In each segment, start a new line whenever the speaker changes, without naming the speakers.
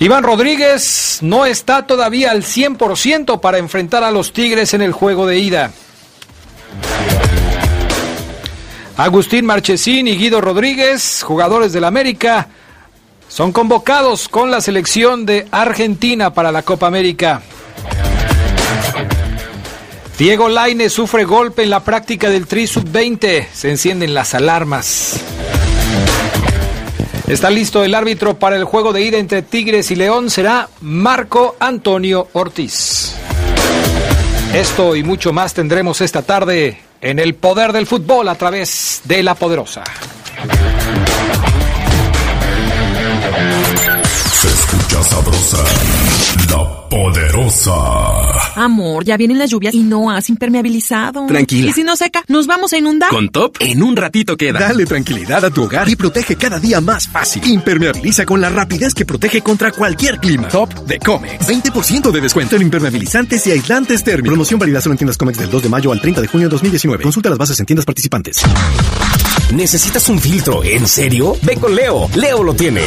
Iván Rodríguez no está todavía al 100% para enfrentar a los Tigres en el juego de ida. Agustín Marchesín y Guido Rodríguez, jugadores del América, son convocados con la selección de Argentina para la Copa América. Diego Laine sufre golpe en la práctica del Tri Sub-20. Se encienden las alarmas. Está listo el árbitro para el juego de ida entre Tigres y León. Será Marco Antonio Ortiz. Esto y mucho más tendremos esta tarde en el poder del fútbol a través de la poderosa.
Escucha sabrosa, la poderosa.
Amor, ya vienen las lluvias y no has impermeabilizado.
Tranquila.
¿Y si no seca? ¿Nos vamos a inundar?
Con Top, en un ratito queda.
Dale tranquilidad a tu hogar y protege cada día más fácil. Impermeabiliza con la rapidez que protege contra cualquier clima. Top de Comex. 20% de descuento en impermeabilizantes y aislantes térmicos. Promoción válida solo en tiendas Comex del 2 de mayo al 30 de junio de 2019. Consulta las bases en tiendas participantes.
¿Necesitas un filtro? ¿En serio? Ve con Leo. Leo lo tiene.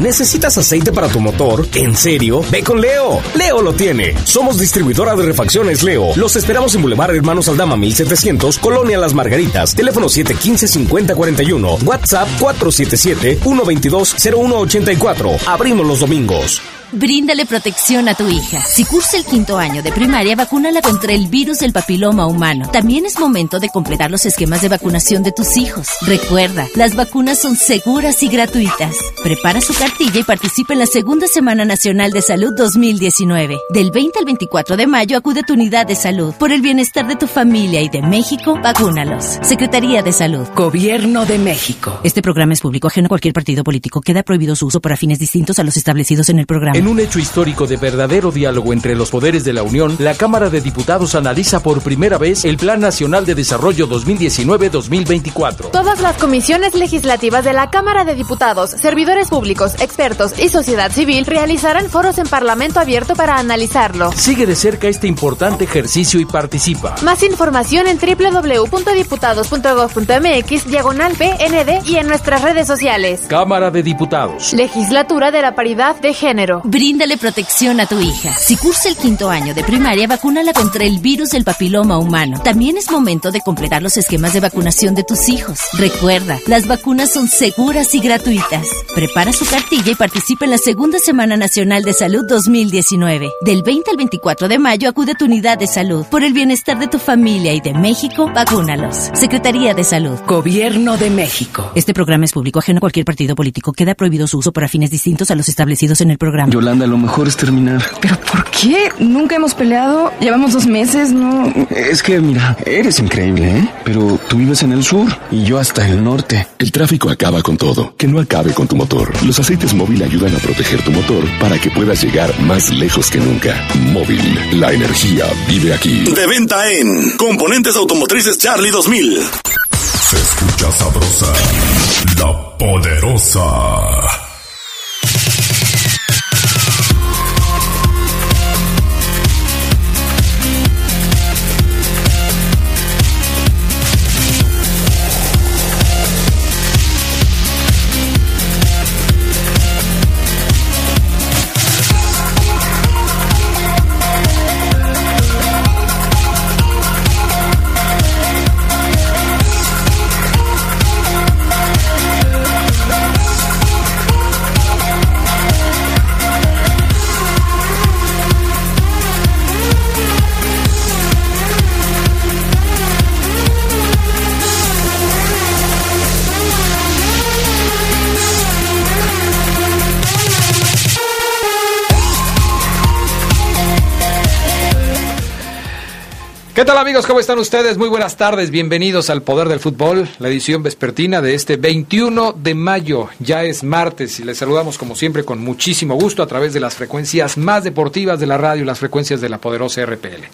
¿Necesitas aceite para tu motor? ¿En serio? Ve con Leo. Leo lo tiene. Somos distribuidora de refacciones Leo. Los esperamos en Boulevard Hermanos Aldama 1700, Colonia Las Margaritas. Teléfono 715-5041. WhatsApp 477-122-0184. Abrimos los domingos.
Bríndale protección a tu hija. Si cursa el quinto año de primaria, vacúnala contra el virus del papiloma humano. También es momento de completar los esquemas de vacunación de tus hijos. Recuerda, las vacunas son seguras y gratuitas. Prepara su cartilla y participa en la Segunda Semana Nacional de Salud 2019. Del 20 al 24 de mayo acude a tu unidad de salud. Por el bienestar de tu familia y de México, vacúnalos. Secretaría de Salud.
Gobierno de México.
Este programa es público ajeno a cualquier partido político. Queda prohibido su uso para fines distintos a los establecidos en el programa.
En un hecho histórico de verdadero diálogo entre los poderes de la Unión, la Cámara de Diputados analiza por primera vez el Plan Nacional de Desarrollo 2019-2024.
Todas las comisiones legislativas de la Cámara de Diputados, servidores públicos, expertos y sociedad civil realizarán foros en Parlamento abierto para analizarlo.
Sigue de cerca este importante ejercicio y participa.
Más información en www.diputados.gov.mx, diagonal PND y en nuestras redes sociales.
Cámara de Diputados.
Legislatura de la Paridad de Género.
Bríndale protección a tu hija. Si cursa el quinto año de primaria, vacúnala contra el virus del papiloma humano. También es momento de completar los esquemas de vacunación de tus hijos. Recuerda, las vacunas son seguras y gratuitas. Prepara su cartilla y participa en la Segunda Semana Nacional de Salud 2019. Del 20 al 24 de mayo acude a tu unidad de salud. Por el bienestar de tu familia y de México, vacúnalos. Secretaría de Salud.
Gobierno de México.
Este programa es público ajeno a cualquier partido político. Queda prohibido su uso para fines distintos a los establecidos en el programa.
Yolanda, lo mejor es terminar.
¿Pero por qué? Nunca hemos peleado. Llevamos dos meses, ¿no?
Es que, mira, eres increíble, ¿eh? Pero tú vives en el sur y yo hasta el norte.
El tráfico acaba con todo. Que no acabe con tu motor. Los aceites móvil ayudan a proteger tu motor para que puedas llegar más lejos que nunca. Móvil, la energía vive aquí.
De venta en Componentes Automotrices Charlie 2000.
Se escucha sabrosa, la poderosa.
¿Qué tal amigos? ¿Cómo están ustedes? Muy buenas tardes, bienvenidos al Poder del Fútbol, la edición vespertina de este 21 de mayo. Ya es martes y les saludamos como siempre con muchísimo gusto a través de las frecuencias más deportivas de la radio, las frecuencias de la poderosa RPL.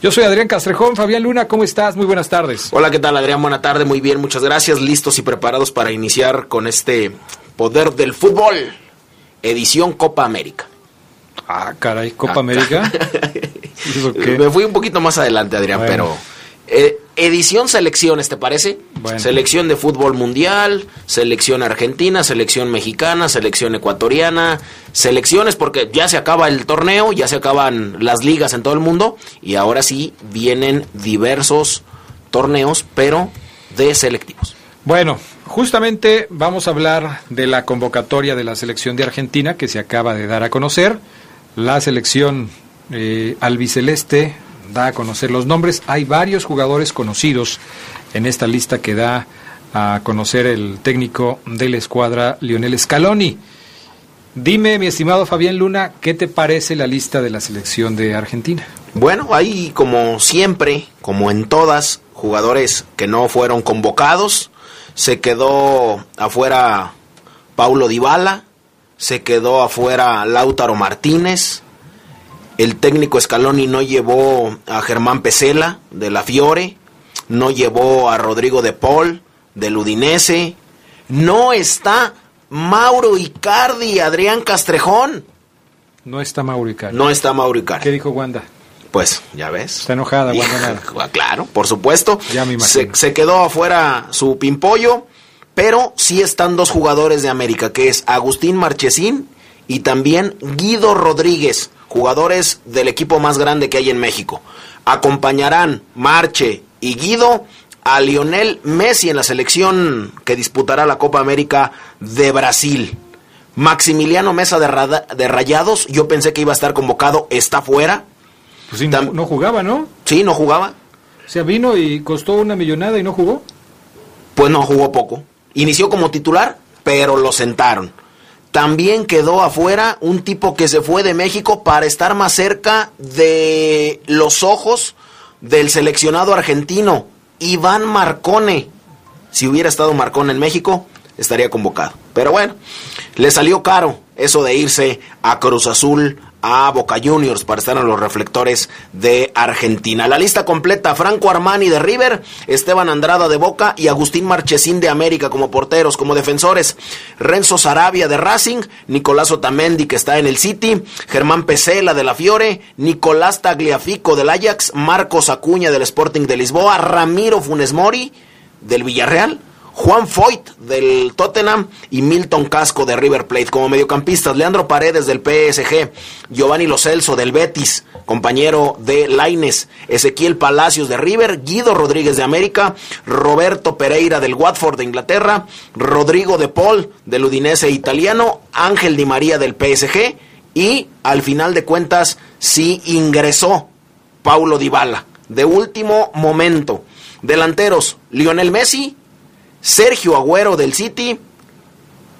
Yo soy Adrián Castrejón, Fabián Luna, ¿cómo estás? Muy buenas tardes.
Hola, ¿qué tal Adrián? Buena tarde, muy bien, muchas gracias. Listos y preparados para iniciar con este Poder del Fútbol, edición Copa América.
Ah, caray, Copa América.
Me fui un poquito más adelante, Adrián, pero eh, edición selecciones, ¿te parece? Selección de fútbol mundial, selección argentina, selección mexicana, selección ecuatoriana, selecciones porque ya se acaba el torneo, ya se acaban las ligas en todo el mundo y ahora sí vienen diversos torneos, pero de selectivos.
Bueno, justamente vamos a hablar de la convocatoria de la selección de Argentina que se acaba de dar a conocer. La selección eh, albiceleste da a conocer los nombres. Hay varios jugadores conocidos en esta lista que da a conocer el técnico de la escuadra, Lionel Scaloni. Dime, mi estimado Fabián Luna, ¿qué te parece la lista de la selección de Argentina?
Bueno, hay como siempre, como en todas, jugadores que no fueron convocados. Se quedó afuera Paulo Dybala, se quedó afuera Lautaro Martínez, el técnico Scaloni no llevó a Germán Pesela de la Fiore, no llevó a Rodrigo de Paul del Udinese, no está Mauro Icardi, Adrián Castrejón.
No está Mauro Icardi.
No está Mauro Icardi.
¿Qué dijo Wanda?
Pues, ya ves.
Está enojada, Wanda.
claro, por supuesto.
Ya me
se, se, quedó afuera su pimpollo, pero sí están dos jugadores de América, que es Agustín Marchesín y también Guido Rodríguez jugadores del equipo más grande que hay en México. Acompañarán Marche y Guido a Lionel Messi en la selección que disputará la Copa América de Brasil. Maximiliano Mesa de, Rayados, yo pensé que iba a estar convocado, está fuera.
Pues sí, no, no, jugaba, ¿no?
Sí, no jugaba.
O sea, vino y costó una millonada y no jugó.
Pues no jugó poco. Inició como titular, pero lo sentaron. También quedó afuera un tipo que se fue de México para estar más cerca de los ojos del seleccionado argentino, Iván Marcone. Si hubiera estado Marcone en México, estaría convocado. Pero bueno, le salió caro eso de irse a Cruz Azul, a Boca Juniors para estar en los reflectores de Argentina. La lista completa, Franco Armani de River, Esteban Andrada de Boca y Agustín Marchesín de América como porteros, como defensores, Renzo Sarabia de Racing, Nicolás Otamendi que está en el City, Germán Pesela de la Fiore, Nicolás Tagliafico del Ajax, Marcos Acuña del Sporting de Lisboa, Ramiro Funes Mori del Villarreal, Juan Foyt del Tottenham y Milton Casco de River Plate como mediocampistas, Leandro Paredes del PSG, Giovanni Lo Celso del Betis, compañero de Laines, Ezequiel Palacios de River, Guido Rodríguez de América, Roberto Pereira del Watford de Inglaterra, Rodrigo de Paul del Udinese italiano, Ángel Di María del PSG y al final de cuentas sí ingresó Paulo Dybala de último momento. Delanteros, Lionel Messi Sergio Agüero del City,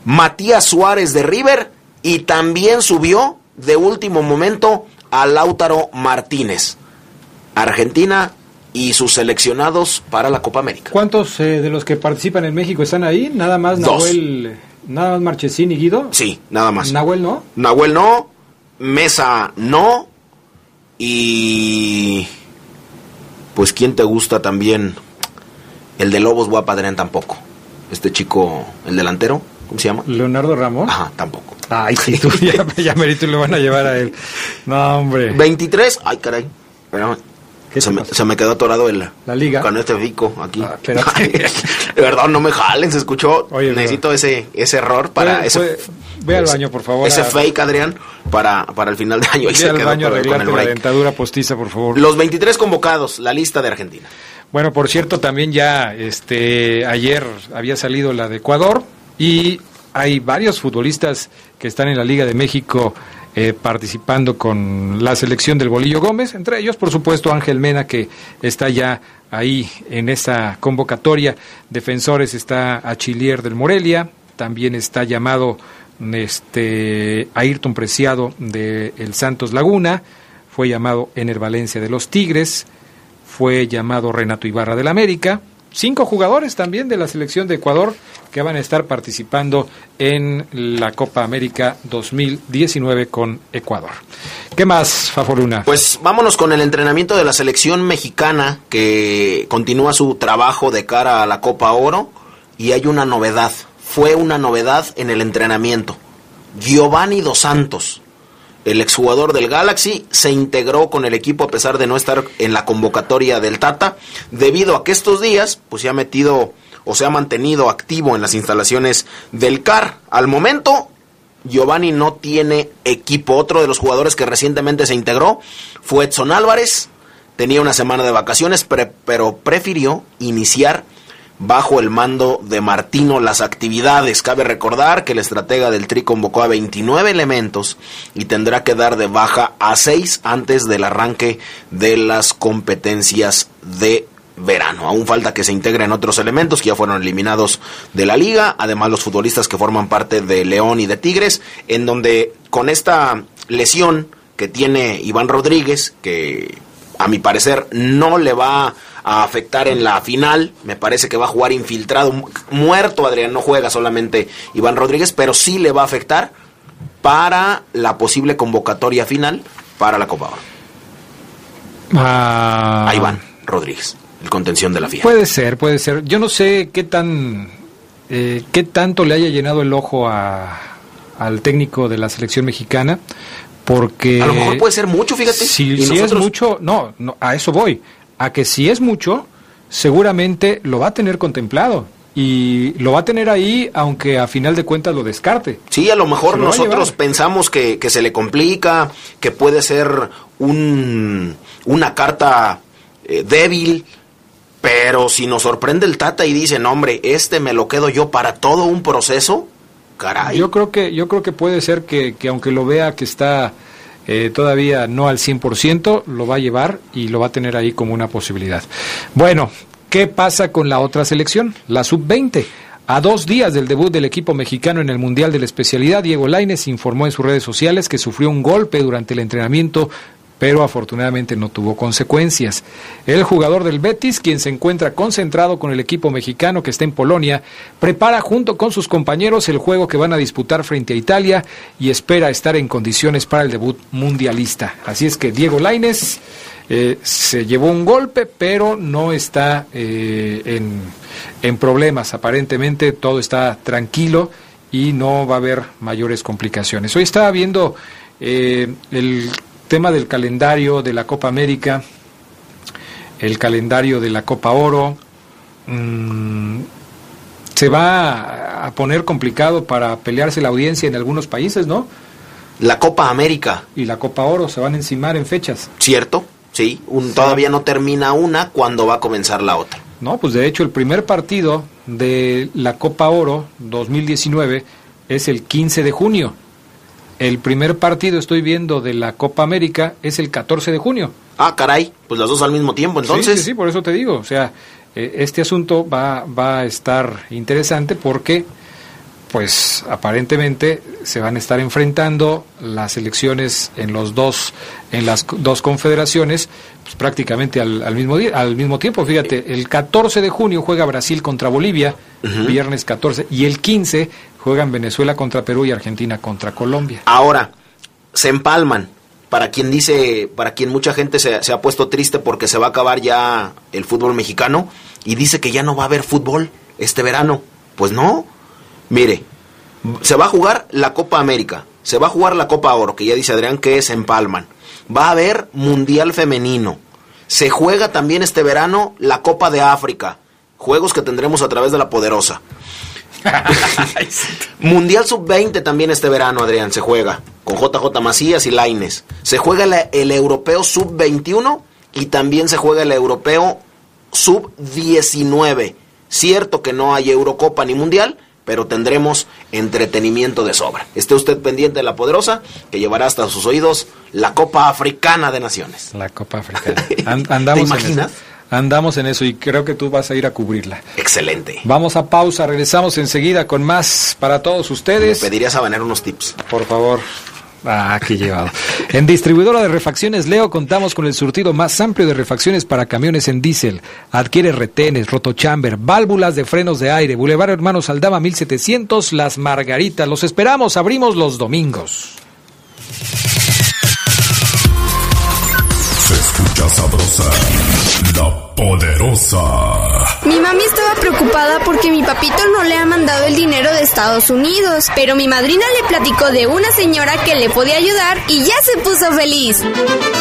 Matías Suárez de River y también subió de último momento a Lautaro Martínez. Argentina y sus seleccionados para la Copa América.
¿Cuántos eh, de los que participan en México están ahí? Nada más Nahuel, nada más Marchesín y Guido.
Sí, nada más.
Nahuel no.
Nahuel no, Mesa no y pues quién te gusta también el de Lobos Guapa Adrián tampoco. Este chico, el delantero, ¿cómo se llama?
Leonardo Ramos.
Ajá, tampoco.
Ay, sí, tú ya, ya merito lo van a llevar a él. No, hombre.
23, ay, caray. se, me, se, me, quedó atorado el,
la liga
con este fico aquí. Ah, de verdad, no me jalen, se escuchó. Necesito ese, ese error para ese.
ve al baño, por favor.
Ese fake, Adrián, para, para el final de año.
Ve al baño a arreglarte la dentadura postiza, por favor.
Los 23 convocados, la lista de Argentina.
Bueno, por cierto, también ya este ayer había salido la de Ecuador y hay varios futbolistas que están en la Liga de México eh, participando con la selección del Bolillo Gómez, entre ellos, por supuesto, Ángel Mena, que está ya ahí en esa convocatoria. Defensores está Achilier del Morelia, también está llamado este Ayrton Preciado de el Santos Laguna, fue llamado Ener Valencia de los Tigres, fue llamado Renato Ibarra del América. Cinco jugadores también de la selección de Ecuador que van a estar participando en la Copa América 2019 con Ecuador. ¿Qué más, Faforuna?
Pues vámonos con el entrenamiento de la selección mexicana que continúa su trabajo de cara a la Copa Oro y hay una novedad. Fue una novedad en el entrenamiento. Giovanni Dos Santos, el exjugador del Galaxy, se integró con el equipo a pesar de no estar en la convocatoria del Tata, debido a que estos días pues se ha metido o se ha mantenido activo en las instalaciones del CAR. Al momento, Giovanni no tiene equipo. Otro de los jugadores que recientemente se integró fue Edson Álvarez. Tenía una semana de vacaciones, pero prefirió iniciar bajo el mando de Martino las actividades. Cabe recordar que el estratega del Tri convocó a 29 elementos y tendrá que dar de baja a 6 antes del arranque de las competencias de verano. Aún falta que se integren otros elementos que ya fueron eliminados de la liga, además los futbolistas que forman parte de León y de Tigres, en donde con esta lesión que tiene Iván Rodríguez, que a mi parecer no le va a afectar en la final. Me parece que va a jugar infiltrado. Muerto Adrián, no juega solamente Iván Rodríguez, pero sí le va a afectar para la posible convocatoria final para la Copa
ah.
A Iván Rodríguez, el contención de la final.
Puede ser, puede ser. Yo no sé qué tan eh, qué tanto le haya llenado el ojo a, al técnico de la selección mexicana, porque...
A lo mejor puede ser mucho, fíjate.
Si, es mucho, no, no, a eso voy a que si es mucho, seguramente lo va a tener contemplado y lo va a tener ahí aunque a final de cuentas lo descarte.
Sí, a lo mejor nosotros pensamos que, que, se le complica, que puede ser un, una carta eh, débil, pero si nos sorprende el Tata y dice, no, hombre, este me lo quedo yo para todo un proceso,
Yo creo que, yo creo que puede ser que, que aunque lo vea que está eh, todavía no al 100%, lo va a llevar y lo va a tener ahí como una posibilidad. Bueno, ¿qué pasa con la otra selección? La sub-20. A dos días del debut del equipo mexicano en el Mundial de la Especialidad, Diego Laines informó en sus redes sociales que sufrió un golpe durante el entrenamiento pero afortunadamente no tuvo consecuencias. El jugador del Betis, quien se encuentra concentrado con el equipo mexicano que está en Polonia, prepara junto con sus compañeros el juego que van a disputar frente a Italia y espera estar en condiciones para el debut mundialista. Así es que Diego Laines eh, se llevó un golpe, pero no está eh, en, en problemas. Aparentemente todo está tranquilo y no va a haber mayores complicaciones. Hoy estaba viendo eh, el tema del calendario de la Copa América, el calendario de la Copa Oro, mm, se va a poner complicado para pelearse la audiencia en algunos países, ¿no?
La Copa América.
Y la Copa Oro se van a encimar en fechas.
Cierto, sí, un, todavía no termina una cuando va a comenzar la otra.
No, pues de hecho el primer partido de la Copa Oro 2019 es el 15 de junio. El primer partido, estoy viendo, de la Copa América es el 14 de junio.
Ah, caray, pues las dos al mismo tiempo, entonces.
Sí, sí, por eso te digo. O sea, eh, este asunto va, va a estar interesante porque, pues, aparentemente se van a estar enfrentando las elecciones en los dos, en las dos confederaciones, pues, prácticamente al, mismo día, al mismo tiempo. Fíjate, el 14 de junio juega Brasil contra Bolivia, viernes 14, y el 15 Juegan Venezuela contra Perú y Argentina contra Colombia.
Ahora, se empalman. Para quien dice, para quien mucha gente se, ha puesto triste porque se va a acabar ya el fútbol mexicano y dice que ya no va a haber fútbol este verano. Pues no. Mire, se va a jugar la Copa América, se va a jugar la Copa Oro, que ya dice Adrián que se empalman. Va a haber Mundial Femenino. Se juega también este verano la Copa de África, juegos que tendremos a través de la Poderosa. Mundial Sub-20 también este verano, Adrián, se juega. Con JJ Macías y Laines. Se juega el Europeo Sub-21 y también se juega el Europeo Sub-19. Cierto que no hay Eurocopa ni Mundial, pero tendremos entretenimiento de sobra. Esté usted pendiente de la poderosa, que llevará hasta sus oídos la Copa Africana de Naciones.
La Copa Africana. andamos ¿Te imaginas? Andamos en eso y creo que tú vas a ir a cubrirla.
Excelente.
Vamos a pausa, regresamos enseguida con más para todos ustedes.
Me pedirías a unos tips.
Por favor. Ah, qué llevado. En distribuidora de refacciones Leo contamos con el surtido más amplio de refacciones para camiones en diésel. Adquiere retenes, rotochamber, válvulas de frenos de aire. Boulevard Hermanos Aldama 1700, Las Margaritas. Los esperamos, abrimos los domingos.
Se escucha sabrosa, la poderosa.
Mi mami estaba preocupada porque mi papito no le ha mandado el dinero de Estados Unidos, pero mi madrina le platicó de una señora que le podía ayudar y ya se puso feliz.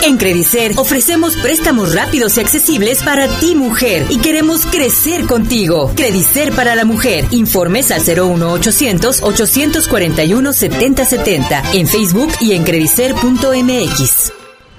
En Credicer ofrecemos préstamos rápidos y accesibles para ti mujer y queremos crecer contigo. Credicer para la mujer. Informes al 01800 841 7070 en Facebook y en credicer.mx.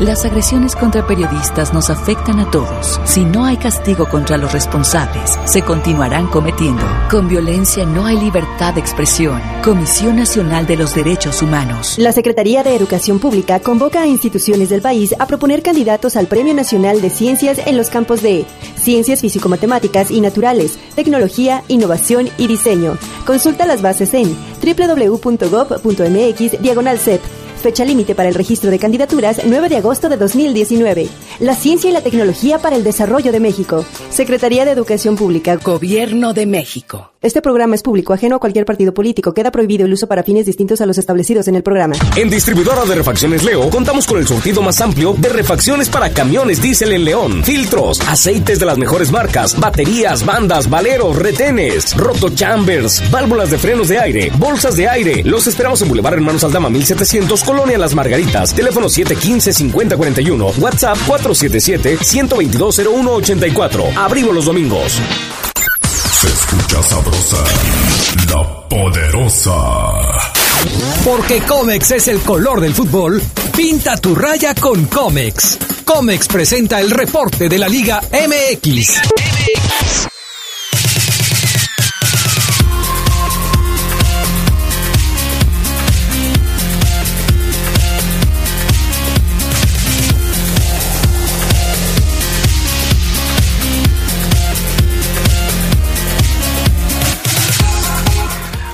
Las agresiones contra periodistas nos afectan a todos. Si no hay castigo contra los responsables, se continuarán cometiendo. Con violencia no hay libertad de expresión. Comisión Nacional de los Derechos Humanos.
La Secretaría de Educación Pública convoca a instituciones del país a proponer candidatos al Premio Nacional de Ciencias en los campos de Ciencias Físico-Matemáticas y Naturales, Tecnología, Innovación y Diseño. Consulta las bases en www.gov.mx diagonal. Fecha límite para el registro de candidaturas 9 de agosto de 2019. La ciencia y la tecnología para el desarrollo de México. Secretaría de Educación Pública.
Gobierno de México.
Este programa es público, ajeno a cualquier partido político. Queda prohibido el uso para fines distintos a los establecidos en el programa.
En distribuidora de refacciones Leo contamos con el surtido más amplio de refacciones para camiones diésel en León. Filtros, aceites de las mejores marcas, baterías, bandas, valeros, retenes, rotochambers, válvulas de frenos de aire, bolsas de aire. Los esperamos en Boulevard Hermanos Aldama 1700, Colonia Las Margaritas. Teléfono 715-5041. WhatsApp 477-122-0184. Abrimos los domingos.
Se escucha sabrosa, la poderosa.
Porque Comex es el color del fútbol, pinta tu raya con Comex. Comex presenta el reporte de la Liga MX.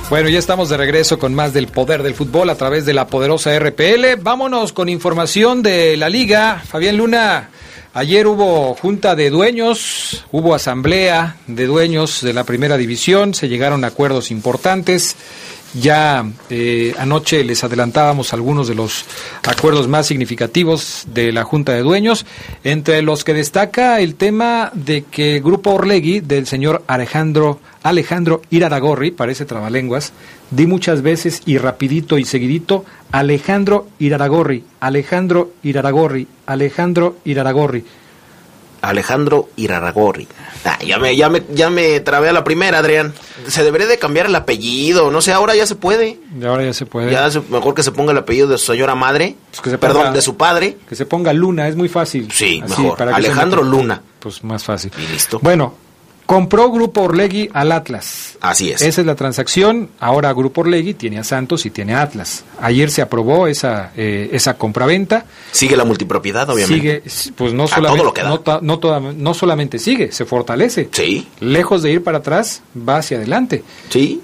Bueno, ya estamos de regreso con más del poder del fútbol a través de la poderosa RPL. Vámonos con información de la liga. Fabián Luna, ayer hubo junta de dueños, hubo asamblea de dueños de la primera división, se llegaron acuerdos importantes. Ya eh, anoche les adelantábamos algunos de los acuerdos más significativos de la Junta de Dueños, entre los que destaca el tema de que Grupo Orlegui del señor Alejandro Alejandro Iraragorri, parece trabalenguas, di muchas veces y rapidito y seguidito, Alejandro Iraragorri, Alejandro Iraragorri, Alejandro Iraragorri.
Alejandro Iraragorri. Ah, ya, me, ya, me, ya me trabé a la primera, Adrián. Se debería de cambiar el apellido. No sé, ahora ya se puede.
ahora ya se puede.
Ya se- mejor que se ponga el apellido de su señora madre.
Pues que se
perdón,
ponga-
de su padre.
Que se ponga Luna, es muy fácil.
Sí,
Así,
mejor.
para que se
Alejandro Luna.
Pues más fácil.
Y listo.
Bueno, compró Grupo Orlegui al Atlas.
Así es.
Esa es la transacción. Ahora Grupo Orlegui tiene a Santos y tiene a Atlas. Ayer se aprobó esa, eh, esa compraventa.
Sigue la multipropiedad, obviamente.
Sigue, pues no
A
solamente,
todo lo que da.
no toda- no solamente sigue, se fortalece.
Sí.
Lejos de ir para atrás, va hacia adelante.
Sí.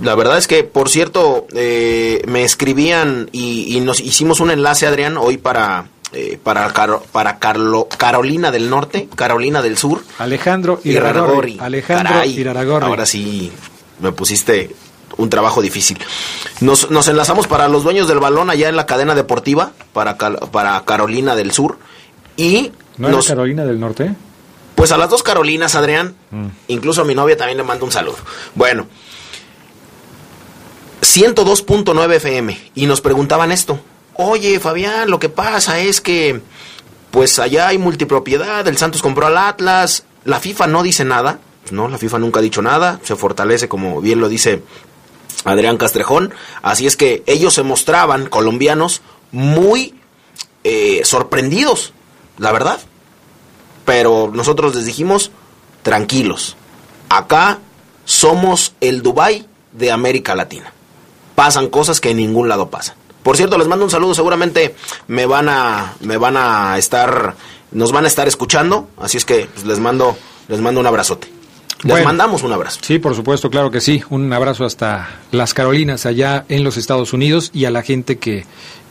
La verdad es que, por cierto, eh, me escribían y, y nos hicimos un enlace, Adrián, hoy para eh, para Caro- para Carlo- Carolina del Norte, Carolina del Sur.
Alejandro
Iraragorri.
Alejandro
Caray,
Iraragorri.
Ahora sí me pusiste un trabajo difícil. Nos, nos enlazamos para los dueños del balón allá en la cadena deportiva, para, para Carolina del Sur. Y
¿No era
nos,
Carolina del Norte?
pues a las dos Carolinas, Adrián,
Mm.
incluso a mi novia también le mando un saludo. Bueno, 102.9 FM y nos preguntaban esto. Oye, Fabián, lo que pasa es que pues allá hay multipropiedad, el Santos compró al Atlas, la FIFA no dice nada. No, la FIFA nunca ha dicho nada, se fortalece como bien lo dice Adrián Castrejón. Así es que ellos se mostraban, colombianos, muy eh, sorprendidos, la verdad. Pero nosotros les dijimos, tranquilos, acá somos el Dubai de América Latina. pasan cosas que en ningún lado pasan. Por cierto, les mando un saludo, seguramente me van a, me van a estar, nos van a estar escuchando, así es que pues, les mando, les mando un abrazote. Les mandamos un abrazo.
Sí, por supuesto, claro que sí. Un abrazo hasta las Carolinas, allá en los Estados Unidos, y a la gente que,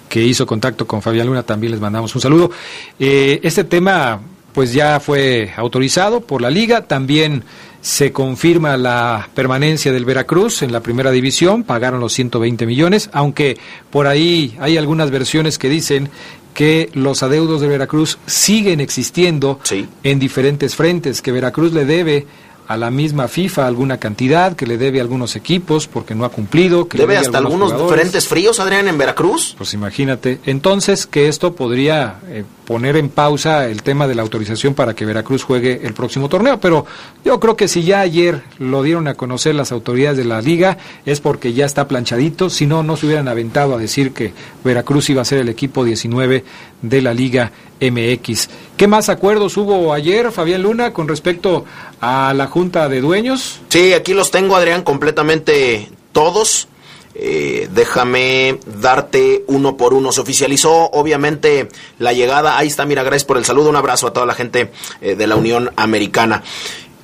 que hizo contacto con Fabián Luna también les mandamos un saludo. Eh, este tema, pues ya fue autorizado por la liga, también se confirma la permanencia del Veracruz en la primera división, pagaron los 120 millones, aunque por ahí hay algunas versiones que dicen que los adeudos de Veracruz siguen existiendo en diferentes frentes, que Veracruz le debe a la misma FIFA alguna cantidad, que le debe a algunos equipos porque no ha cumplido. Que
¿Debe hasta algunos, frentes fríos, Adrián, en Veracruz?
Pues imagínate. Entonces, que esto podría eh, poner en pausa el tema de la autorización para que Veracruz juegue el próximo torneo. Pero yo creo que si ya ayer lo dieron a conocer las autoridades de la liga, es porque ya está planchadito. Si no, no se hubieran aventado a decir que Veracruz iba a ser el equipo 19 de la Liga MX. ¿Qué más acuerdos hubo ayer, Fabián Luna, con respecto a la Junta de Dueños?
Sí, aquí los tengo, Adrián, completamente todos. Eh, déjame darte uno por uno. Se oficializó, obviamente, la llegada. Ahí está, mira, gracias por el saludo. Un abrazo a toda la gente eh, de la Unión Americana.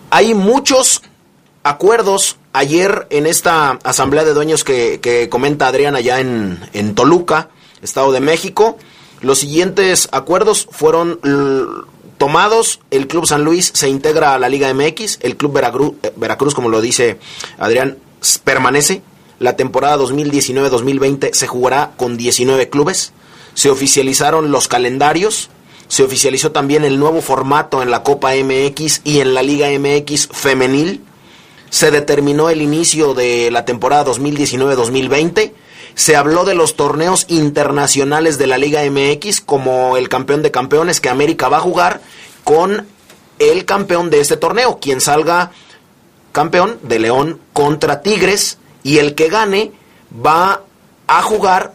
Hay muchos acuerdos ayer en esta asamblea de dueños que, comenta Adrián allá en, en Toluca, Estado de México. Los siguientes acuerdos fueron tomados. El Club San Luis se integra a la Liga MX. El Club Veracruz, eh, Veracruz como lo dice Adrián, permanece. La temporada 2019-2020 se jugará con 19 clubes. Se oficializaron los calendarios. Se oficializó también el nuevo formato en la Copa MX y en la Liga MX femenil. Se determinó el inicio de la temporada 2019-2020 se habló de los torneos internacionales de la Liga MX como el campeón de campeones que América va a jugar con el campeón de este torneo, quien salga campeón de León contra Tigres y el que gane va a jugar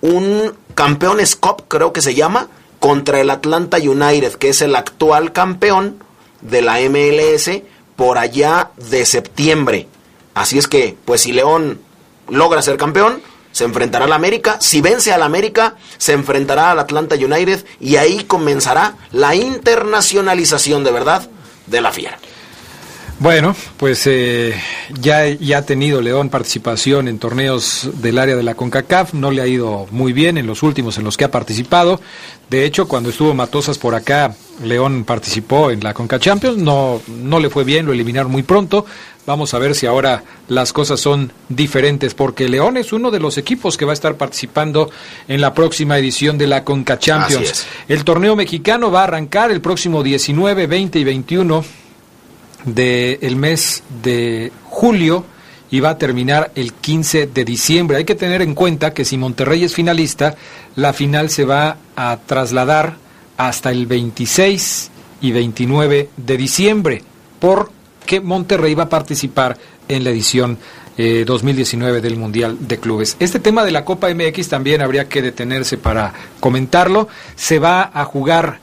un campeones Cup, creo que se llama, contra el Atlanta United, que es el actual campeón de la MLS por allá de septiembre. Así es que, pues si León logra ser campeón, se enfrentará al América, si vence al América, se enfrentará al Atlanta United y ahí comenzará la internacionalización de verdad de la Fiera.
Bueno, pues eh, ya, ya ha tenido León participación en torneos del área de la CONCACAF, no le ha ido muy bien en los últimos en los que ha participado. De hecho, cuando estuvo Matosas por acá, León participó en la CONCA Champions, no, no le fue bien, lo eliminaron muy pronto. Vamos a ver si ahora las cosas son diferentes, porque León es uno de los equipos que va a estar participando en la próxima edición de la CONCA Champions. El torneo mexicano va a arrancar el próximo 19, 20 y 21 del mes de julio y va a terminar el 15 de diciembre. Hay que tener en cuenta que si Monterrey es finalista, la final se va a trasladar hasta el 26 y 29 de diciembre, porque Monterrey va a participar en la edición 2019 eh, del Mundial de Clubes. Este tema de la Copa MX también habría que detenerse para comentarlo. Se va a jugar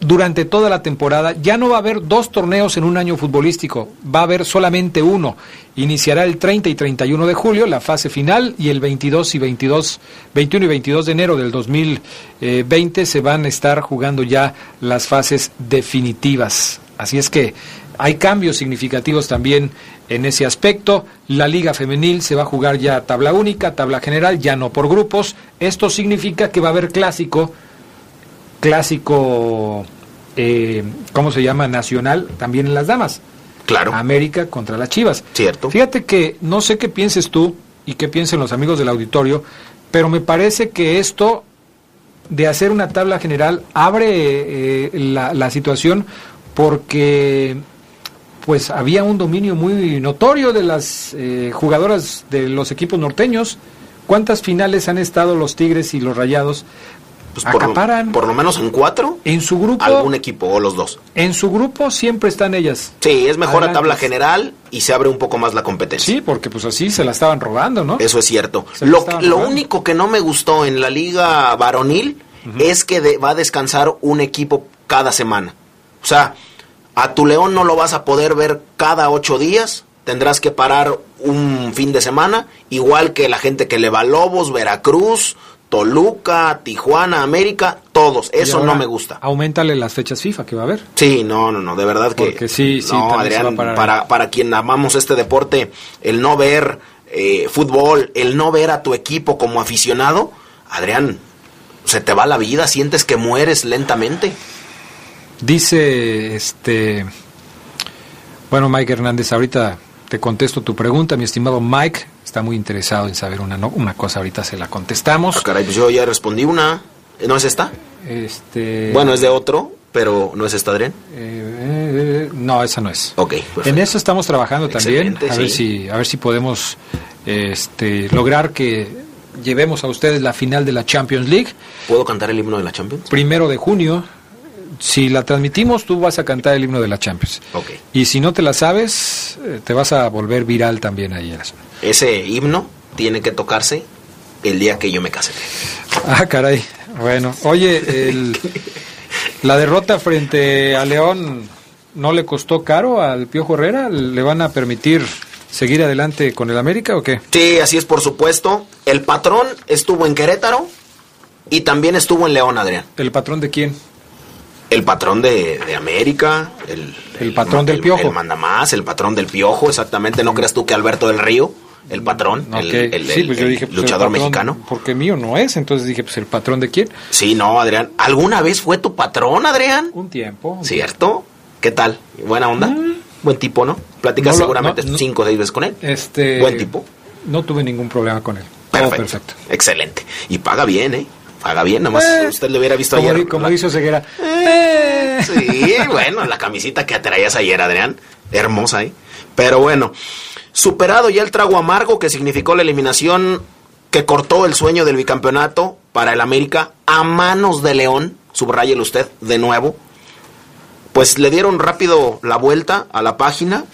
durante toda la temporada. Ya no va a haber dos torneos en un año futbolístico, va a haber solamente uno. Iniciará el 30 y 31 de julio la fase final y el 22 y 22, 21 y 22 de enero del 2020 se van a estar jugando ya las fases definitivas. Así es que hay cambios significativos también en ese aspecto. La liga femenil se va a jugar ya tabla única, tabla general, ya no por grupos. Esto significa que va a haber clásico clásico, eh, ¿cómo se llama? Nacional, también en las damas.
Claro.
América contra las Chivas.
Cierto.
Fíjate que no sé qué pienses tú y qué piensen los amigos del auditorio, pero me parece que esto de hacer una tabla general abre eh, la, situación porque pues había un dominio muy notorio de las eh, jugadoras de los equipos norteños. ¿Cuántas finales han estado los Tigres y los Rayados?
Pues por, por, lo menos en cuatro.
En su grupo.
Algún equipo o los dos.
En su grupo siempre están ellas.
Sí, es mejor la tabla general y se abre un poco más la competencia.
Sí, porque pues así se la estaban robando, ¿no?
Eso es cierto. Lo, lo único que no me gustó en la liga varonil es que va a descansar un equipo cada semana. O sea, a tu León no lo vas a poder ver cada ocho días tendrás que parar un fin de semana, igual que la gente que le va a Lobos, Veracruz, Toluca, Tijuana, América, todos. Eso no me gusta.
Aumentale las fechas FIFA que va a haber.
Sí, no, no, no, de verdad que.
Porque sí, sí,
no, Adrián, para, para quien amamos este deporte, el no ver eh, fútbol, el no ver a tu equipo como aficionado, Adrián, se te va la vida, sientes que mueres lentamente.
Dice este. Bueno, Mike Hernández, ahorita te contesto tu pregunta, mi estimado Mike. Está muy interesado en saber una, no- una cosa, ahorita se la contestamos.
Ah, caray, pues yo ya respondí una. ¿No es esta?
Este.
Bueno, es de otro, pero no es esta, Adrián.
Eh, eh, no, esa no es.
Ok,
En eso estamos trabajando también,
Excelente,
a ver
sí.
si a ver si podemos este, lograr que llevemos a ustedes la final de la Champions League.
¿Puedo cantar el himno de la Champions?
Primero de junio. Si la transmitimos, tú vas a cantar el himno de la Champions.
Ok.
Y si no te la sabes, eh, te vas a volver viral también ahí.
Ese himno tiene que tocarse el día que yo me case.
Ah, caray. Bueno, oye, el- la derrota frente a León no le costó caro al Piojo Herrera. ¿Le van a permitir seguir adelante con el América o qué?
Sí, así es, por supuesto. El patrón estuvo en Querétaro y también estuvo en León, Adrián.
¿El patrón de quién?
El patrón de, de América, el,
El patrón del Piojo.
El mandamás, el patrón del Piojo, exactamente. ¿No creas tú que Alberto del Río, el patrón, el,
Ok.
el-
sí,
el-
pues yo
el
dije, pues, el
luchador
patrón,
mexicano?
Porque mío no es, entonces dije, pues el patrón de quién?
Sí, no, Adrián. ¿Alguna vez fue tu patrón, Adrián?
Un tiempo. un
¿Cierto? ¿Qué tal? ¿Buena onda? Buen tipo, ¿no? Platicas
Mm. No
seguramente
no, no.
cinco o seis veces con él.
Este,
Buen tipo.
No tuve ningún problema con él.
Perfecto. Excelente. Y paga bien, ¿eh? Paga bien, nomás
Eh,
usted le hubiera visto
como,
ayer.
como
la-
dice Ceguera.
Sí, bueno, la camisita que traías ayer, Adrián. Hermosa, ¿eh? Pero bueno, superado ya el trago amargo que significó la eliminación que cortó el sueño del bicampeonato para el América a manos de León, subrayelo usted de nuevo, pues le dieron rápido la vuelta a la página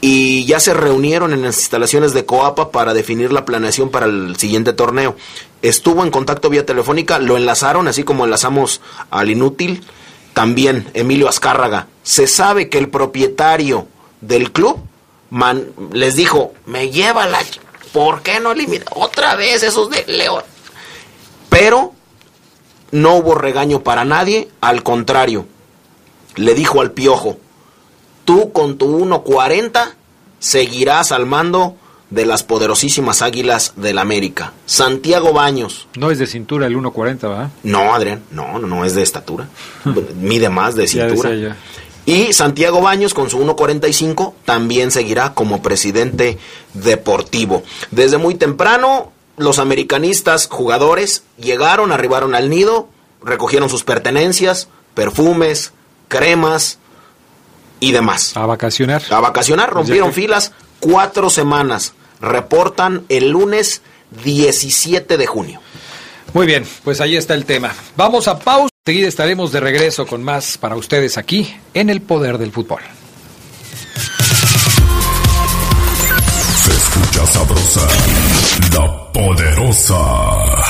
y ya se reunieron en las instalaciones de Coapa para definir la planeación para el siguiente torneo. Estuvo en contacto vía telefónica, lo enlazaron, así como enlazamos al inútil, también Emilio Azcárraga. Se sabe que el propietario del club les dijo, me lleva la... ¿Por qué no elimina otra vez esos de León? Pero no hubo regaño para nadie, al contrario, le dijo al piojo, tú con tu 1.40 seguirás al mando de las poderosísimas águilas del América. Santiago Baños.
No es de cintura el 1.40, ¿verdad?
No, Adrián, no, no, no es de estatura. Mide más de
Ya
cintura.
yo.
Y Santiago Baños, con su 1.45, también seguirá como presidente deportivo. Desde muy temprano, los americanistas jugadores llegaron, arribaron al nido, recogieron sus pertenencias, perfumes, cremas y demás.
A vacacionar.
A vacacionar, rompieron filas cuatro semanas. Reportan el lunes 17 de junio.
Muy bien, pues ahí está el tema. Vamos a pausa. Enseguida estaremos de regreso con más para ustedes aquí en el Poder del Fútbol.
Se escucha sabrosa, la poderosa.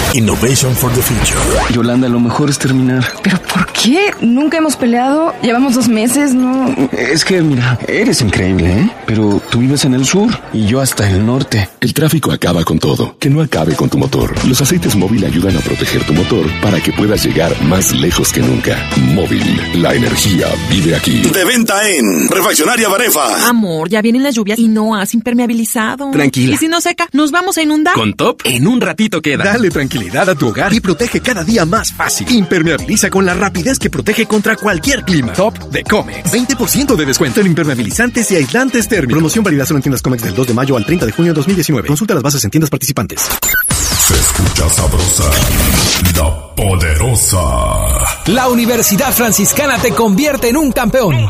Innovation for the future.
Yolanda, lo mejor es terminar.
¿Pero por qué? Nunca hemos peleado. Llevamos dos meses, ¿no?
Es que, mira, eres increíble, ¿eh? Pero tú vives en el sur y yo hasta el norte.
El tráfico acaba con todo. Que no acabe con tu motor. Los aceites móvil ayudan a proteger tu motor para que puedas llegar más lejos que nunca. Móvil, la energía vive aquí.
De venta en Refaccionaria Barefa.
Amor, ya vienen las lluvias y no has impermeabilizado.
Tranquila.
¿Y si no seca? ¿Nos vamos a inundar?
Con Top, en un ratito queda. Dale tranquilidad a tu hogar y protege cada día más fácil. Impermeabiliza con la rapidez que protege contra cualquier clima. Top de Comex. 20% de descuento en impermeabilizantes y aislantes térmicos. Promoción válida solo en tiendas Comex del 2 de mayo al 30 de junio de 2019. Consulta las bases en tiendas participantes.
Se escucha sabrosa, la poderosa.
La Universidad Franciscana te convierte en un campeón.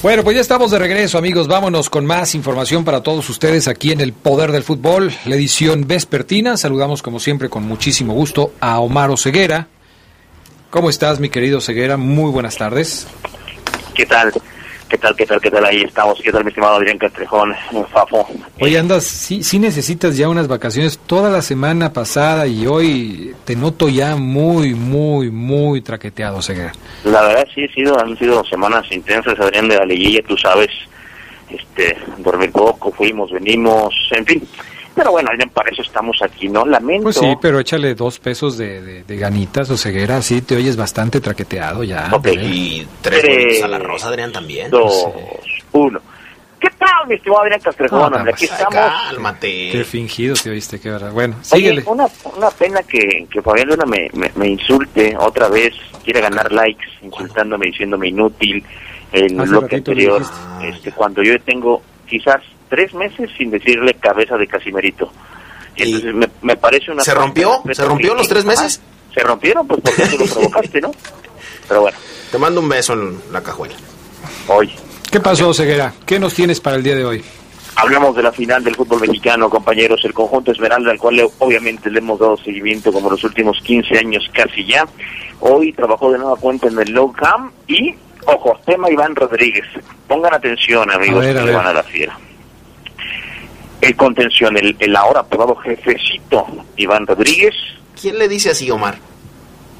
Bueno, pues ya estamos de regreso, amigos. Vámonos con más información para todos ustedes aquí en el Poder del Fútbol, la edición vespertina. Saludamos, como siempre, con muchísimo gusto a Omar Ceguera. ¿Cómo estás, mi querido Ceguera? Muy buenas tardes.
¿Qué tal? ¿Qué tal, qué tal, qué tal? Ahí estamos. ¿Qué tal, mi estimado Adrián Castrejón, Fafo?
Oye, andas, sí, sí necesitas ya unas vacaciones. Toda la semana pasada y hoy te noto ya muy, muy, muy traqueteado, Ceguera.
La verdad sí, ha sido, han sido semanas intensas, Adrián, de la liguilla, tú sabes. Este, dormir poco, fuimos, venimos, en fin pero bueno, para eso estamos aquí, ¿no? Lamento.
Pues sí, pero échale dos pesos de, de, ganitas o ceguera, sí, te oyes bastante traqueteado ya.
Ok,
y tres, tres a la rosa, Adrián, también.
Dos, uno. ¿Qué tal, mi estimado Adrián Castrejón? No, aquí estamos.
Cálmate.
Qué fingido te oíste, qué verdad. Bueno, síguele.
Oye, una, una pena que, que Fabián Luna me, me, me, insulte otra vez, quiere ganar likes, insultándome, diciéndome inútil. En Hace bloque anterior, este, cuando yo tengo quizás tres meses sin decirle cabeza de Casimerito. Entonces me, me, parece una...
¿Se rompió? ¿Se rompió los tres meses?
se rompieron, pues porque tú lo provocaste, ¿no? Pero bueno.
Te mando un beso en la cajuela.
Hoy.
¿Qué pasó, Ceguera? ¿Qué nos tienes para el día de hoy?
Hablamos de la final del fútbol mexicano, compañeros, el conjunto Esmeralda, al cual obviamente le hemos dado seguimiento como los últimos 15 años casi ya. Hoy trabajó de nueva cuenta en el Low Cam y, ojo, tema Iván Rodríguez. Pongan atención, amigos, que van a la fiera el contención, el, el ahora apodado jefecito Iván Rodríguez.
¿Quién le dice así, Omar?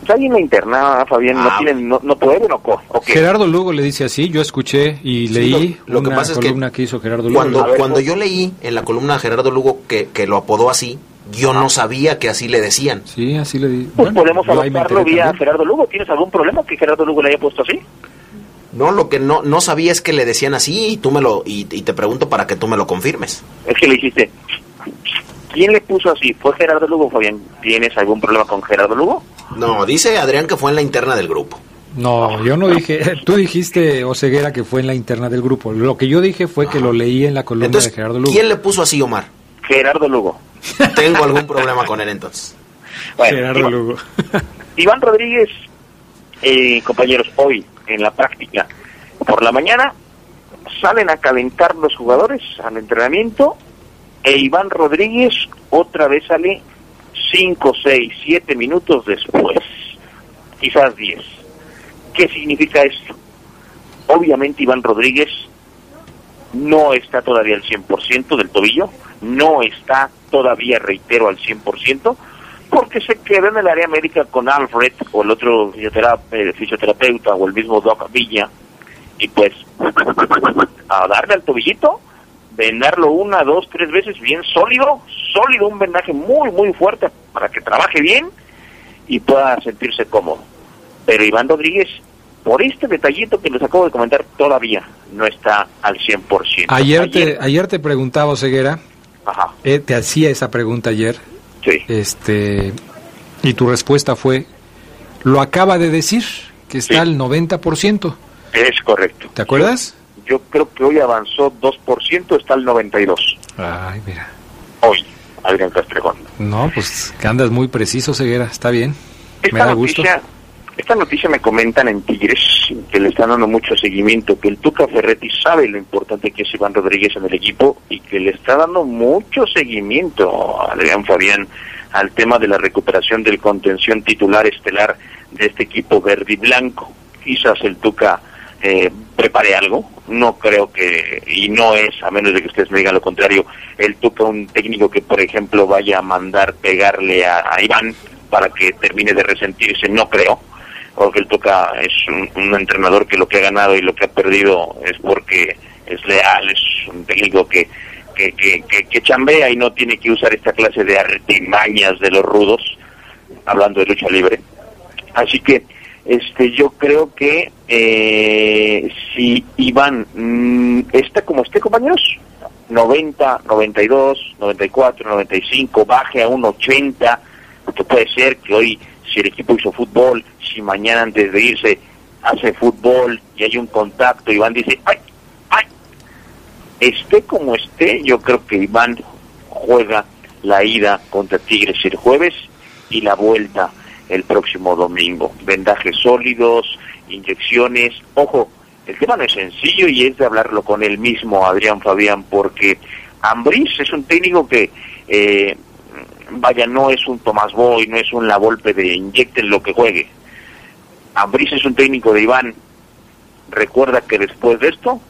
Pues alguien la interna, Fabián, no, ah. tienen, no, no pueden o okay.
Gerardo Lugo le dice así, yo escuché y leí lo, que pasa es que, hizo Gerardo
Lugo. Cuando, cuando yo leí en la columna de Gerardo Lugo que, que lo apodó así, yo no sabía que así le decían.
Sí, así le di.
Pues podemos adoptarlo vía Gerardo Lugo. ¿Tienes algún problema que Gerardo Lugo le haya puesto así?
No, lo que no, no sabía es que le decían así y tú me lo y, te pregunto para que tú me lo confirmes.
Es que le dijiste, ¿quién le puso así? ¿Fue Gerardo Lugo, Fabián? ¿Tienes algún problema con Gerardo Lugo?
No, dice Adrián que fue en la interna del grupo.
No, yo no dije, tú dijiste, Oseguera, que fue en la interna del grupo. Lo que yo dije fue que lo leí en la columna de Gerardo Lugo.
¿Quién le puso así, Omar?
Gerardo Lugo.
Tengo algún problema con él entonces.
Gerardo Lugo.
Iván Rodríguez, eh, compañeros, hoy en la práctica. Por la mañana salen a calentar los jugadores al entrenamiento e Iván Rodríguez otra vez sale 5, 6, 7 minutos después, quizás 10. ¿Qué significa esto? Obviamente Iván Rodríguez no está todavía al 100% del tobillo, no está todavía, reitero, al 100%, porque se queda en el área médica con Alfred o el otro fisioterapeuta o el mismo Doc Villa y pues a darle al tobillito, vendarlo una, dos, tres veces bien sólido, sólido, un vendaje muy, muy fuerte para que trabaje bien y pueda sentirse cómodo. Pero Iván Rodríguez, por este detallito que les acabo de comentar, todavía no está al 100%.
Ayer, ayer te, ayer te preguntaba, Ceguera,
Ajá.
Eh, te hacía esa pregunta ayer este, y tu respuesta fue, lo acaba de decir, que está al 90%.
Es correcto.
¿Te acuerdas?
Yo, creo que hoy avanzó 2%, está al 92%.
Ay, mira.
Hoy, Adrián Castrejón.
No, pues que andas muy preciso, Ceguera, está bien.
me da gusto. Esta noticia me comentan en Tigres, que le están dando mucho seguimiento, que el Tuca Ferretti sabe lo importante que es Iván Rodríguez en el equipo y que le está dando mucho seguimiento, Adrián Fabián, al tema de la recuperación del contención titular estelar de este equipo verde y blanco. Quizás el Tuca eh, prepare algo, no creo que, y no es, a menos de que ustedes me digan lo contrario, el Tuca un técnico que, por ejemplo, vaya a mandar pegarle a Iván para que termine de resentirse, no creo porque el Toca es un, entrenador que lo que ha ganado y lo que ha perdido es porque es leal, es un técnico que, que, que, chambea y no tiene que usar esta clase de artimañas de los rudos, hablando de lucha libre. Así que este, yo creo que eh, si Iván mm, está como esté, compañeros, 90, 92, 94, 95, baje a un 80, que puede ser que hoy, si el equipo hizo fútbol, si mañana antes de irse hace fútbol y hay un contacto, Iván dice, ¡ay! ¡ay! Esté como esté, yo creo que Iván juega la ida contra Tigres el jueves y la vuelta el próximo domingo. Vendajes sólidos, inyecciones. Ojo, el tema no es sencillo y es de hablarlo con él mismo, Adrián Fabián, porque Ambriz es un técnico que, eh, vaya, no es un Tomás Boy, no es un La Volpe de inyecten lo que juegue. Ambriz es un técnico de Iván. Recuerda que después de esto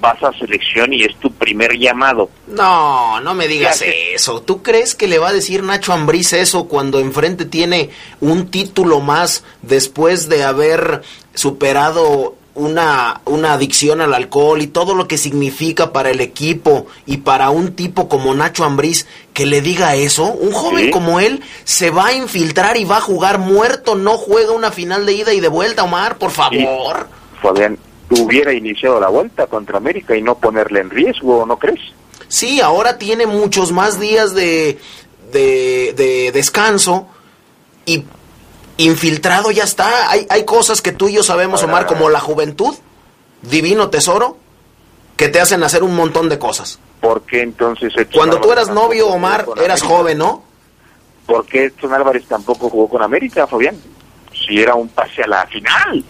vas a selección y es tu primer llamado.
No, no me digas eso. ¿Tú crees que le va a decir Nacho Ambriz eso cuando enfrente tiene un título más después de haber superado una, una adicción al alcohol y todo lo que significa para el equipo y para un tipo como Nacho Ambriz que le diga eso? Un joven como él se va a infiltrar y va a jugar muerto, no juega una final de ida y de vuelta, Omar, por favor.
Fabián, hubiera iniciado la vuelta contra América y no ponerle en riesgo, ¿no crees?
Sí, ahora tiene muchos más días de, de, de descanso y infiltrado ya está. Hay, hay cosas que tú y yo sabemos, Omar, como la juventud, divino tesoro, que te hacen hacer un montón de cosas.
¿Por qué entonces... Edson
Cuando tú eras novio, Omar, eras joven, ¿no?
¿Por qué Edson Álvarez tampoco jugó con América, Fabián? Si era un pase a la final.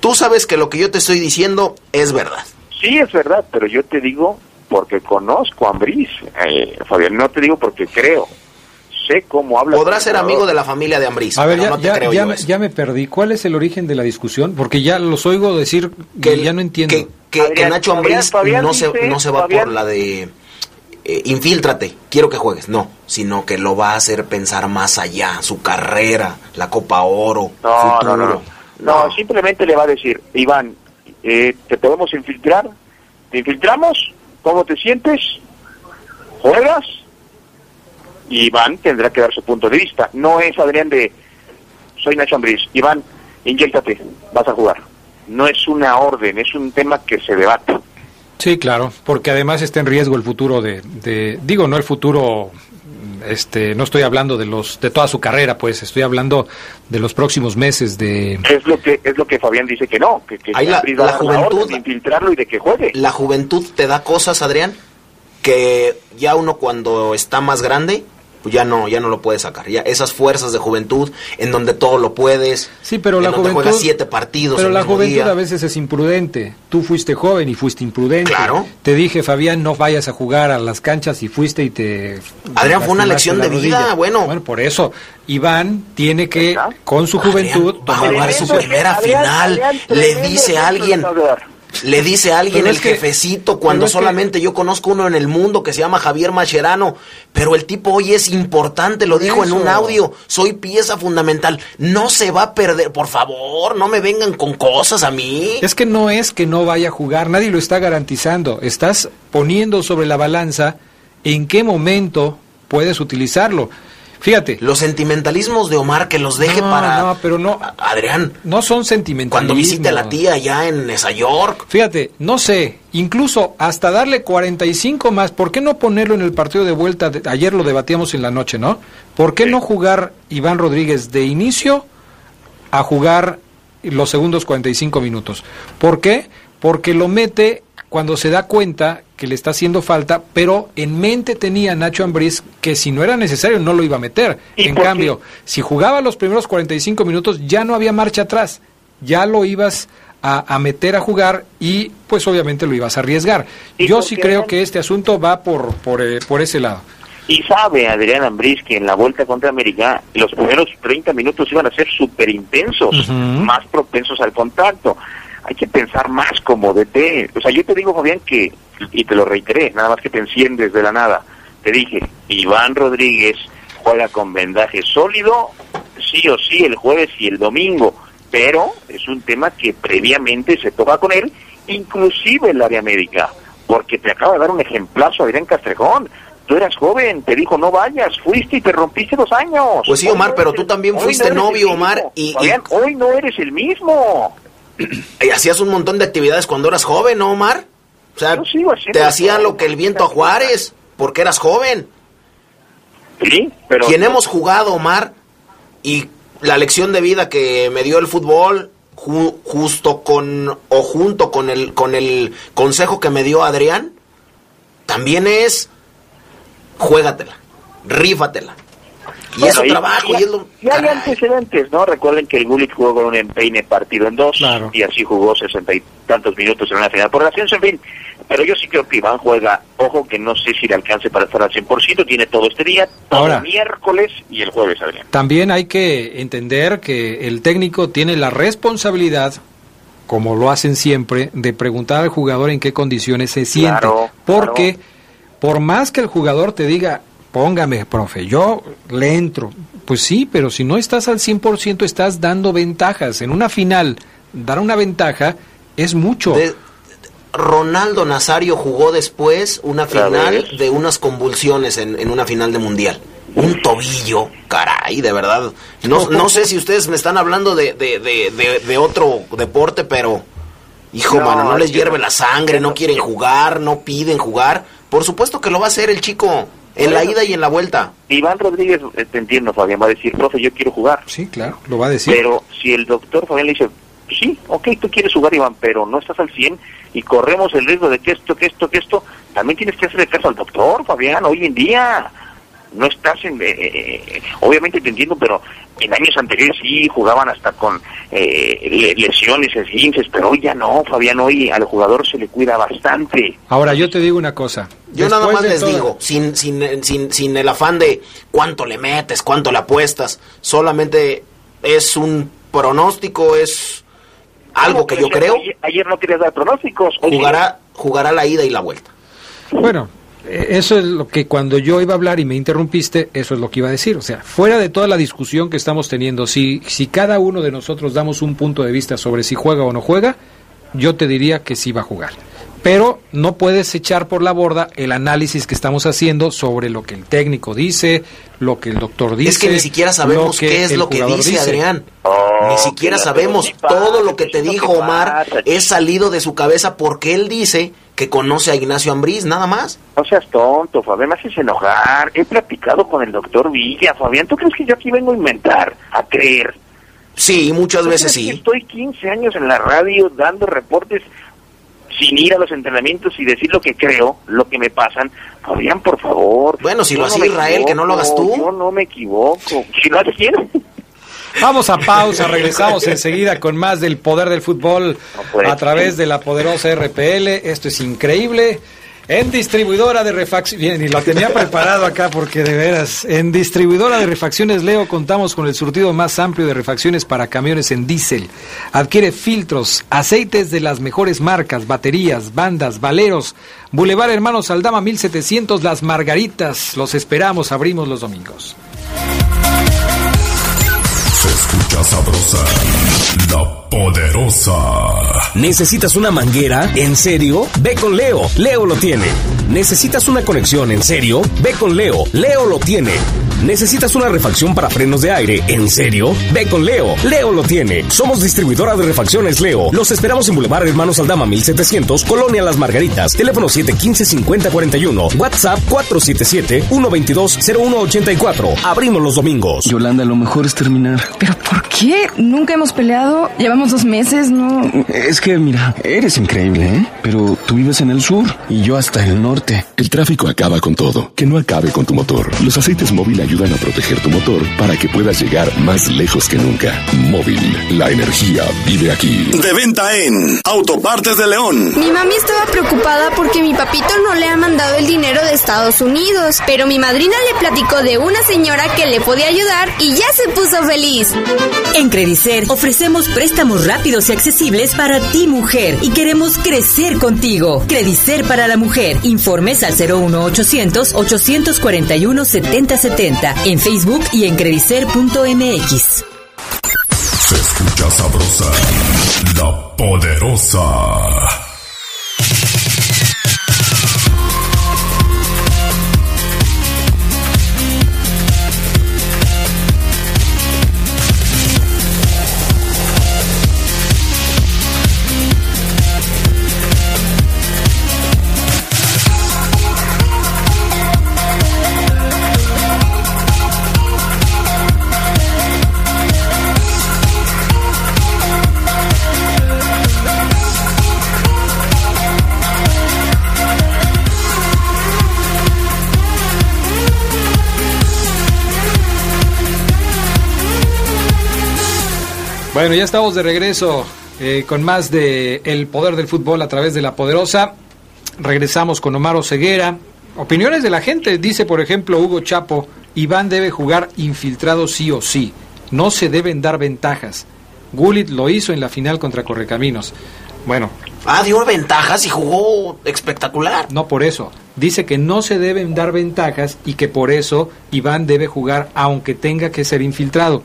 Tú sabes que lo que yo te estoy diciendo es verdad.
Sí, es verdad, pero yo te digo porque conozco a Ambriz, eh, Fabián, no te digo porque creo. Sé cómo habla.
Podrás
el
ser amigo de la familia de Ambriz,
A ver,
pero
ya,
no te
ya-
creo
ya
yo
me,
eso.
ya me perdí. ¿Cuál es el origen de la discusión? Porque ya los oigo decir que ya no entiendo.
Que, que
Adrián,
Nacho Ambriz
Fabián
no, se, no se va
Fabián-
por la de eh, infíltrate, quiero que juegues, no, sino que lo va a hacer pensar más allá, su carrera, la Copa Oro,
No,
futuro.
no, no, no. No, simplemente le va a decir, Iván, eh, ¿te podemos infiltrar? ¿Te infiltramos? ¿Cómo te sientes? ¿Juegas? Y Iván tendrá que dar su punto de vista. No es Adrián de, soy Nacho Ambriz. Iván, inyéctate, vas a jugar. No es una orden, es un tema que se debate.
Sí, claro, porque además está en riesgo el futuro de, de- digo, no el futuro, este, no estoy hablando de los, de toda su carrera, pues, estoy hablando de los próximos meses de.
Es lo que es lo que Fabián dice que no, que, que
Ahí la- la juventud-
orden de infiltrarlo y de que juegue.
La juventud te da cosas, Adrián, que ya uno cuando está más grande, pues ya no, ya no lo puede sacar. Ya esas fuerzas de juventud en donde todo lo puedes.
Sí, pero
en
la
donde
juventud.
juegas siete partidos.
Pero
el
la
mismo
juventud
día.
a veces es imprudente. Tú fuiste joven y fuiste imprudente.
Claro.
Te dije, Fabián, no vayas a jugar a las canchas y fuiste y te.
Adrián, fue una lección de vida, bueno.
Bueno, por eso, Iván tiene que, con su juventud, tomar
su primera final.
Adrián,
le dice a alguien,
le
dice a alguien el
que-
jefecito cuando
que-
solamente yo conozco uno en el mundo que se llama Javier Mascherano, pero el tipo hoy es importante, lo dijo en un audio, soy pieza fundamental, no se va a perder, por favor, no me vengan con cosas a mí.
Es que no es que no vaya a jugar, nadie lo está garantizando. Estás poniendo sobre la balanza en qué momento puedes utilizarlo. Fíjate.
Los sentimentalismos de Omar que los deje
No,
para
no, pero no.
Adrián.
No son sentimentalismos.
Cuando visite a la tía allá en Nueva York.
Fíjate, no sé, incluso hasta darle 45 más, ¿por qué no ponerlo en el partido de vuelta? De- ayer lo debatíamos en la noche, ¿no? ¿Por qué no jugar Iván Rodríguez de inicio a jugar los segundos 45 minutos? ¿Por qué? Porque lo mete cuando se da cuenta que le está haciendo falta, pero en mente tenía Nacho Ambriz que si no era necesario no lo iba a meter.
¿Y
En
qué?
cambio, si jugaba los primeros 45 minutos ya no había marcha atrás, ya lo ibas a, a meter a jugar y pues obviamente lo ibas a arriesgar.
¿Y
Yo sí creo que este asunto va por, por, eh, por ese lado.
Y sabe Adrián Ambriz que en la vuelta contra América los primeros 30 minutos iban a ser súper intensos, más propensos al contacto. Hay que pensar más como DT. O sea, yo te digo, Fabián, que, y te lo reiteré, nada más que te enciendes de la nada. Te dije, Iván Rodríguez juega con vendaje sólido, sí o sí, el jueves y el domingo. Pero es un tema que previamente se toca con él, inclusive el área médica. Porque te acaba de dar un ejemplazo Adrián Castrejón Tú eras joven, te dijo no vayas, fuiste y te rompiste dos años.
Pues sí, Omar, pero tú también fuiste novio, Omar, y,
hoy no eres el mismo.
Y hacías un montón de actividades cuando eras joven, ¿no, Omar? O sea, te hacían lo que el viento a Juárez, porque eras joven.
Sí, pero...
Quien hemos jugado, Omar, y la lección de vida que me dio el fútbol, justo con, o junto con el, con el consejo que me dio Adrián, también es, juégatela, rífatela. Y eso trabajo, y, es lo...
hay antecedentes, ¿no? Recuerden que el Gullit jugó con un empeine partido en dos, y así jugó sesenta y tantos minutos en una final por ascenso, en fin. Pero yo sí creo que Iván juega, ojo que no sé si le alcance para estar al 100%, tiene todo este día, todo el miércoles y el jueves, Adrián.
También hay que entender que el técnico tiene la responsabilidad como lo hacen siempre, de preguntar al jugador en qué condiciones se siente. porque por más que el jugador te diga, póngame, profe, yo le entro. Pues sí, pero si no estás al 100% estás dando ventajas. En una final, dar una ventaja es mucho.
Ronaldo Nazario jugó después una final de unas convulsiones en, una final de mundial. Un tobillo, caray, de verdad. No, no sé si ustedes me están hablando de, de, otro deporte, pero... Hijo, mano, no les hierve la sangre, no quieren jugar, no piden jugar. Por supuesto que lo va a hacer el chico. En la ida y en la vuelta.
Iván Rodríguez, te entiendo, Fabián, va a decir, profe, yo quiero jugar.
Sí, claro, lo va a decir.
Pero si el doctor Fabián le dice, sí, ok, tú quieres jugar, Iván, pero no estás al 100 y corremos el riesgo de que esto, que esto, que esto, también tienes que hacerle caso al doctor, Fabián, hoy en día. No estás en... Eh, eh, obviamente te entiendo, pero en años anteriores sí jugaban hasta con eh, lesiones, esguinces, pero hoy ya no, Fabián, hoy al jugador se le cuida bastante.
Ahora, yo te digo una cosa.
Yo nada más les digo, sin, sin, sin, sin el afán de cuánto le metes, cuánto le apuestas, solamente es un pronóstico, es algo que yo creo.
Ayer, no querías dar pronósticos.
Jugará, jugará la ida y la vuelta.
Bueno, eh, eso es lo que cuando yo iba a hablar y me interrumpiste, eso es lo que iba a decir. O sea, fuera de toda la discusión que estamos teniendo, si, si cada uno de nosotros damos un punto de vista sobre si juega o no juega, yo te diría que sí va a jugar. Pero no puedes echar por la borda el análisis que estamos haciendo sobre lo que el técnico dice, lo que el doctor dice.
Es que ni siquiera sabemos qué es lo que dice, Adrián. ni siquiera sabemos todo lo que te dijo Omar es salido de su cabeza porque él dice que conoce a Ignacio Ambriz, nada más.
No seas tonto, Fabián, me haces enojar. He platicado con el doctor Villa, Fabián. ¿Tú crees que yo aquí vengo a inventar, a creer?
Sí, muchas veces sí.
Estoy 15 años en la radio dando reportes sin ir a los entrenamientos y decir lo que creo, lo que me pasan. Fabián, por favor.
Bueno, si lo hace Israel, que no lo hagas tú.
Yo no me equivoco. Si lo hace quién.
Vamos a pausa, regresamos enseguida con más del poder del fútbol a través de la poderosa RPL. Esto es increíble. En distribuidora de refacciones, bien, y lo tenía preparado acá porque de veras, en distribuidora de refacciones Leo contamos con el surtido más amplio de refacciones para camiones en diésel. Adquiere filtros, aceites de las mejores marcas, baterías, bandas, valeros. Boulevard Hermanos Aldama 1700 Las Margaritas. Los esperamos, abrimos los domingos.
Escucha sabrosa, la poderosa.
¿Necesitas una manguera? ¿En serio? Ve con Leo. Leo lo tiene. ¿Necesitas una conexión? ¿En serio? Ve con Leo. Leo lo tiene. ¿Necesitas una refacción para frenos de aire? ¿En serio? Ve con Leo. Leo lo tiene. Somos distribuidora de refacciones Leo. Los esperamos en Boulevard Hermanos Aldama 1700, Colonia Las Margaritas. Teléfono 715-5041. WhatsApp 477-122-0184. Abrimos los domingos.
Yolanda, lo mejor es terminar.
¿Pero por qué? Nunca hemos peleado. Llevamos dos meses, ¿no?
Es que, mira, eres increíble, ¿eh? Pero tú vives en el sur y yo hasta el norte.
El tráfico acaba con todo. Que no acabe con tu motor. Los aceites móvil ayudan a proteger tu motor para que puedas llegar más lejos que nunca. Móvil, la energía vive aquí.
De venta en Autopartes de León.
Mi mami estaba preocupada porque mi papito no le ha mandado el dinero de Estados Unidos, pero mi madrina le platicó de una señora que le podía ayudar y ya se puso feliz.
En Credicer ofrecemos préstamos rápidos y accesibles para ti mujer y queremos crecer contigo. Credicer para la mujer. Informes al 01800 841 7070 en Facebook y en credicer.mx.
Se escucha sabrosa, la poderosa.
Bueno, ya estamos de regreso eh, con más de El Poder del Fútbol a través de La Poderosa. Regresamos con Omar Ceguera. Opiniones de la gente. Dice, por ejemplo, Hugo Chapo, Iván debe jugar infiltrado sí o sí. No se deben dar ventajas. Gullit lo hizo en la final contra Correcaminos. Bueno.
Ah, dio ventajas y jugó espectacular.
No por eso. Dice que no se deben dar ventajas y que por eso Iván debe jugar aunque tenga que ser infiltrado.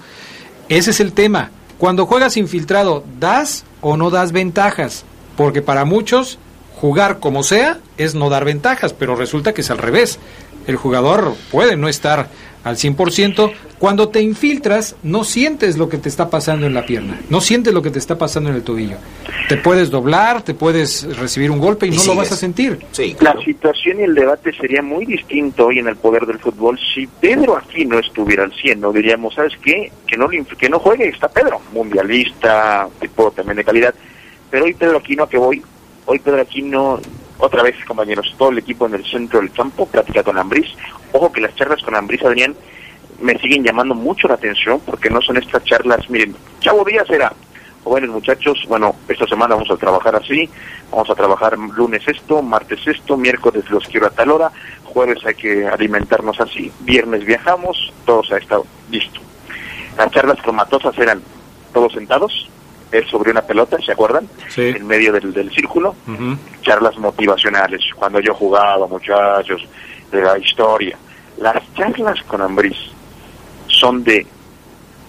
Ese es el tema. Cuando juegas infiltrado, ¿das o no das ventajas? Porque para muchos, jugar como sea es no dar ventajas, pero resulta que es al revés. El jugador puede no estar al 100%. Cuando te infiltras, no sientes lo que te está pasando en la pierna, no sientes lo que te está pasando en el tobillo. Te puedes doblar, te puedes recibir un golpe y, no lo vas a sentir.
La situación y el debate sería muy distinto hoy en el poder del fútbol si Pedro aquí no estuviera al 100. No diríamos, ¿sabes qué? Que no, que no juegue, está Pedro, mundialista, tipo también de calidad. Pero hoy Pedro Aquino, ¿a que voy? Hoy Pedro Aquino otra vez, compañeros, todo el equipo en el centro del campo, plática con Ambris. Ojo que las charlas con Ambris, Adrián, me siguen llamando mucho la atención porque no son estas charlas, miren, Chavo Díaz era, jóvenes muchachos, bueno, esta semana vamos a trabajar así, vamos a trabajar lunes esto, martes esto, miércoles los quiero a tal hora, jueves hay que alimentarnos así, viernes viajamos, todos ha estado listo. Las charlas cromatosas eran todos sentados, es sobre una pelota, ¿se acuerdan? En medio del, del círculo. Charlas motivacionales, cuando yo jugaba, muchachos, de la historia. Las charlas con Ambris son de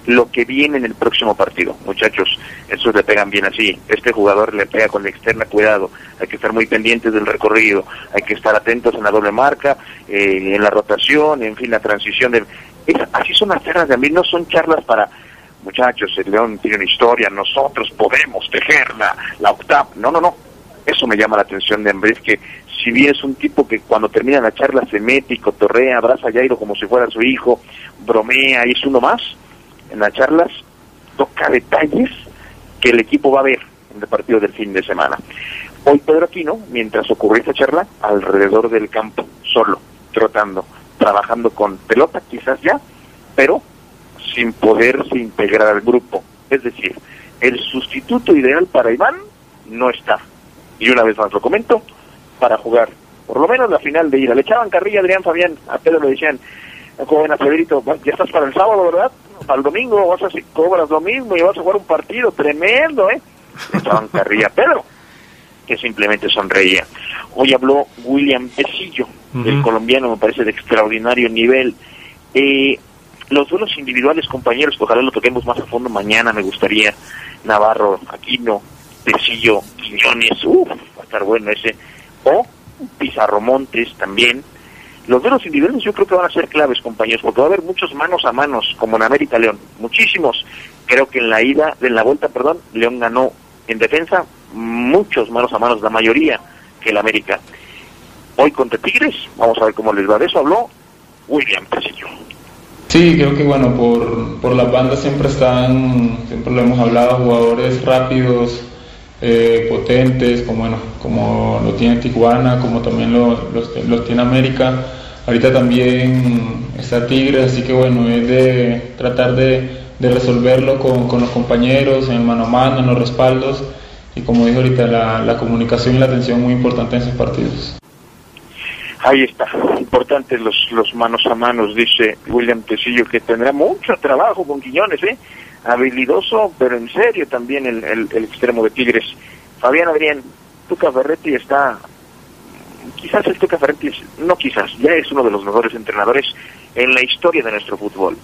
lo que viene en el próximo partido. Muchachos, esos le pegan bien así. Este jugador le pega con la externa, cuidado. Hay que estar muy pendientes del recorrido. Hay que estar atentos en la doble marca, eh, en la rotación, en fin, la transición. De... así son las charlas de Ambris, no son charlas para muchachos, el León tiene una historia, nosotros podemos tejerla, la octava. No, no, no. Eso me llama la atención de Ambris, que si bien es un tipo que cuando termina la charla se mete y cotorrea, abraza a Jairo como si fuera su hijo, bromea y es uno más, en las charlas toca detalles que el equipo va a ver en el partido del fin de semana. Hoy Pedro Aquino, mientras ocurrió esta charla, alrededor del campo, solo, trotando, trabajando con pelota quizás ya, pero sin poderse integrar al grupo. Es decir, el sustituto ideal para Iván no está. Y una vez más lo comento, para jugar por lo menos la final de ida. Le echaban carrilla a Adrián Fabián, a Pedro le decían, joven a ya estás para el sábado, ¿verdad? Para el domingo vas a cobras lo mismo y vas a jugar un partido tremendo, ¿eh? Le echaban carrilla a Pedro, que simplemente sonreía. Hoy habló William Pesillo, el colombiano, me parece de extraordinario nivel. Eh, los duelos individuales, compañeros, ojalá lo toquemos más a fondo mañana, me gustaría. Navarro, Aquino, Tecillo, Quiñones, uff, va a estar bueno ese. O Pizarro Montes también. Los duelos individuales yo creo que van a ser claves, compañeros, porque va a haber muchos manos a manos, como en América León, muchísimos. Creo que en la ida, en la vuelta, perdón, León ganó en defensa muchos manos a manos, la mayoría que el América. Hoy contra Tigres, vamos a ver cómo les va. De eso habló William Tecillo.
Sí, creo que bueno, por, por las bandas siempre están, siempre lo hemos hablado, jugadores rápidos, eh, potentes, como, bueno, como lo tiene Tijuana, como también lo, los, tiene América. Ahorita también está Tigres, así que bueno, es de tratar de, de resolverlo con, con, los compañeros, en mano a mano, en los respaldos. Y como dijo ahorita, la, la comunicación y la atención muy importante en esos partidos.
Ahí está, importantes los, los manos a manos, dice William Tecillo, que tendrá mucho trabajo con Quiñones, ¿eh? Habilidoso, pero en serio también el, el, extremo de Tigres. Fabián Adrián, Tuca Ferretti está, quizás el Tuca Ferretti, no quizás, ya es uno de los mejores entrenadores en la historia de nuestro fútbol.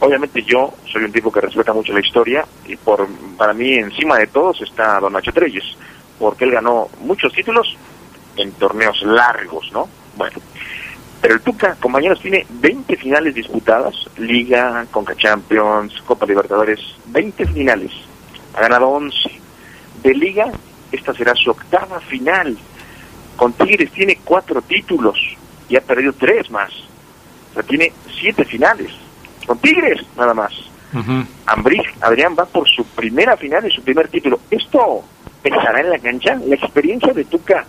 Obviamente yo soy un tipo que respeta mucho la historia y por para mí encima de todos está Don Nacho Treyes, porque él ganó muchos títulos en torneos largos, ¿no? Bueno, pero el Tuca, compañeros, tiene 20 finales disputadas, Liga, Conca Champions, Copa Libertadores, 20 finales. Ha ganado 11. De Liga, esta será su octava final. Con Tigres tiene cuatro títulos y ha perdido tres más. O sea, tiene siete finales. Con Tigres, nada más. Uh Adrián va por su primera final y su primer título. ¿Esto pesará en la cancha? La experiencia de Tuca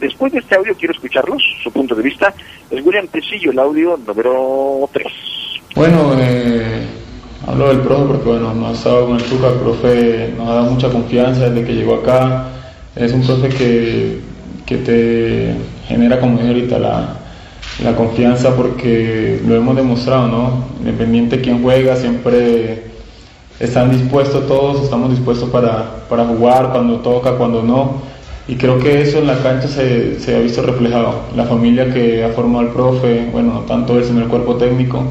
Después de este audio quiero escucharlos, su punto de vista. Es William Tecillo, el audio número 3.
Bueno, eh, Hablo del profe porque bueno, no ha estado con el Tuca, el profe nos ha dado mucha confianza desde que llegó acá. Es un profe que, que te genera, como dije ahorita, la, la confianza porque lo hemos demostrado, ¿no? Independiente de quién juega, siempre están dispuestos todos, estamos dispuestos para, para jugar cuando toca, cuando no. Y creo que eso en la cancha se, se ha visto reflejado. La familia que ha formado el profe, bueno, tanto él sino el cuerpo técnico,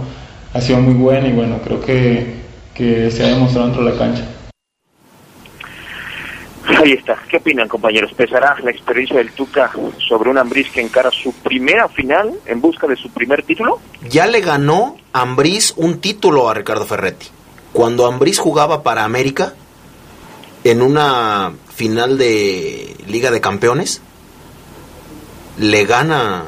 ha sido muy buena y bueno, creo que, que se ha demostrado dentro de la cancha.
Ahí está. ¿Qué opinan, compañeros? ¿Pesará la experiencia del Tuca sobre un Ambriz que encara su primera final en busca de su primer título?
Ya le ganó Ambriz un título a Ricardo Ferretti. Cuando Ambriz jugaba para América, en una final de Liga de Campeones, le gana...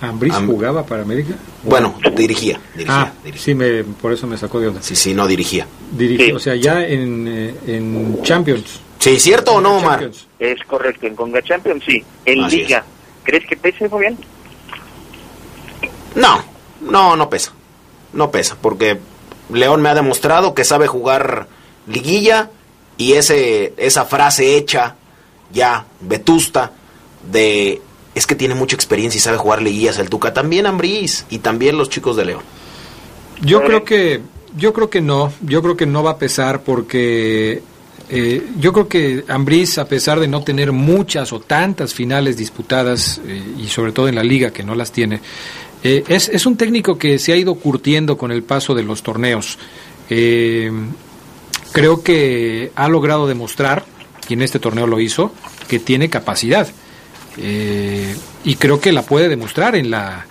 ¿Ambriz
Am-
jugaba para América?
Bueno, dirigía, dirigía.
Ah, sí, me, por eso me sacó de onda.
Sí, sí, no dirigía.
Dirigía, o sea, ya en, eh, en Champions.
Sí, ¿cierto o no, Omar?
Champions.
Es correcto, en Conga Champions sí. En
Así
Liga, ¿crees que pese, Fabián?
No, no, no pesa. No pesa, porque León me ha demostrado que sabe jugar liguilla y ese esa frase hecha ya vetusta de es que tiene mucha experiencia y sabe jugar liguillas el Tuca, también Ambriz y también los chicos de León.
Yo creo que yo creo que no, yo creo que no va a pesar porque eh, yo creo que Ambriz, a pesar de no tener muchas o tantas finales disputadas eh, y sobre todo en la liga que no las tiene, eh, es, es un técnico que se ha ido curtiendo con el paso de los torneos. Creo que ha logrado demostrar, y en este torneo lo hizo, que tiene capacidad. Eh, y creo que la puede demostrar en la,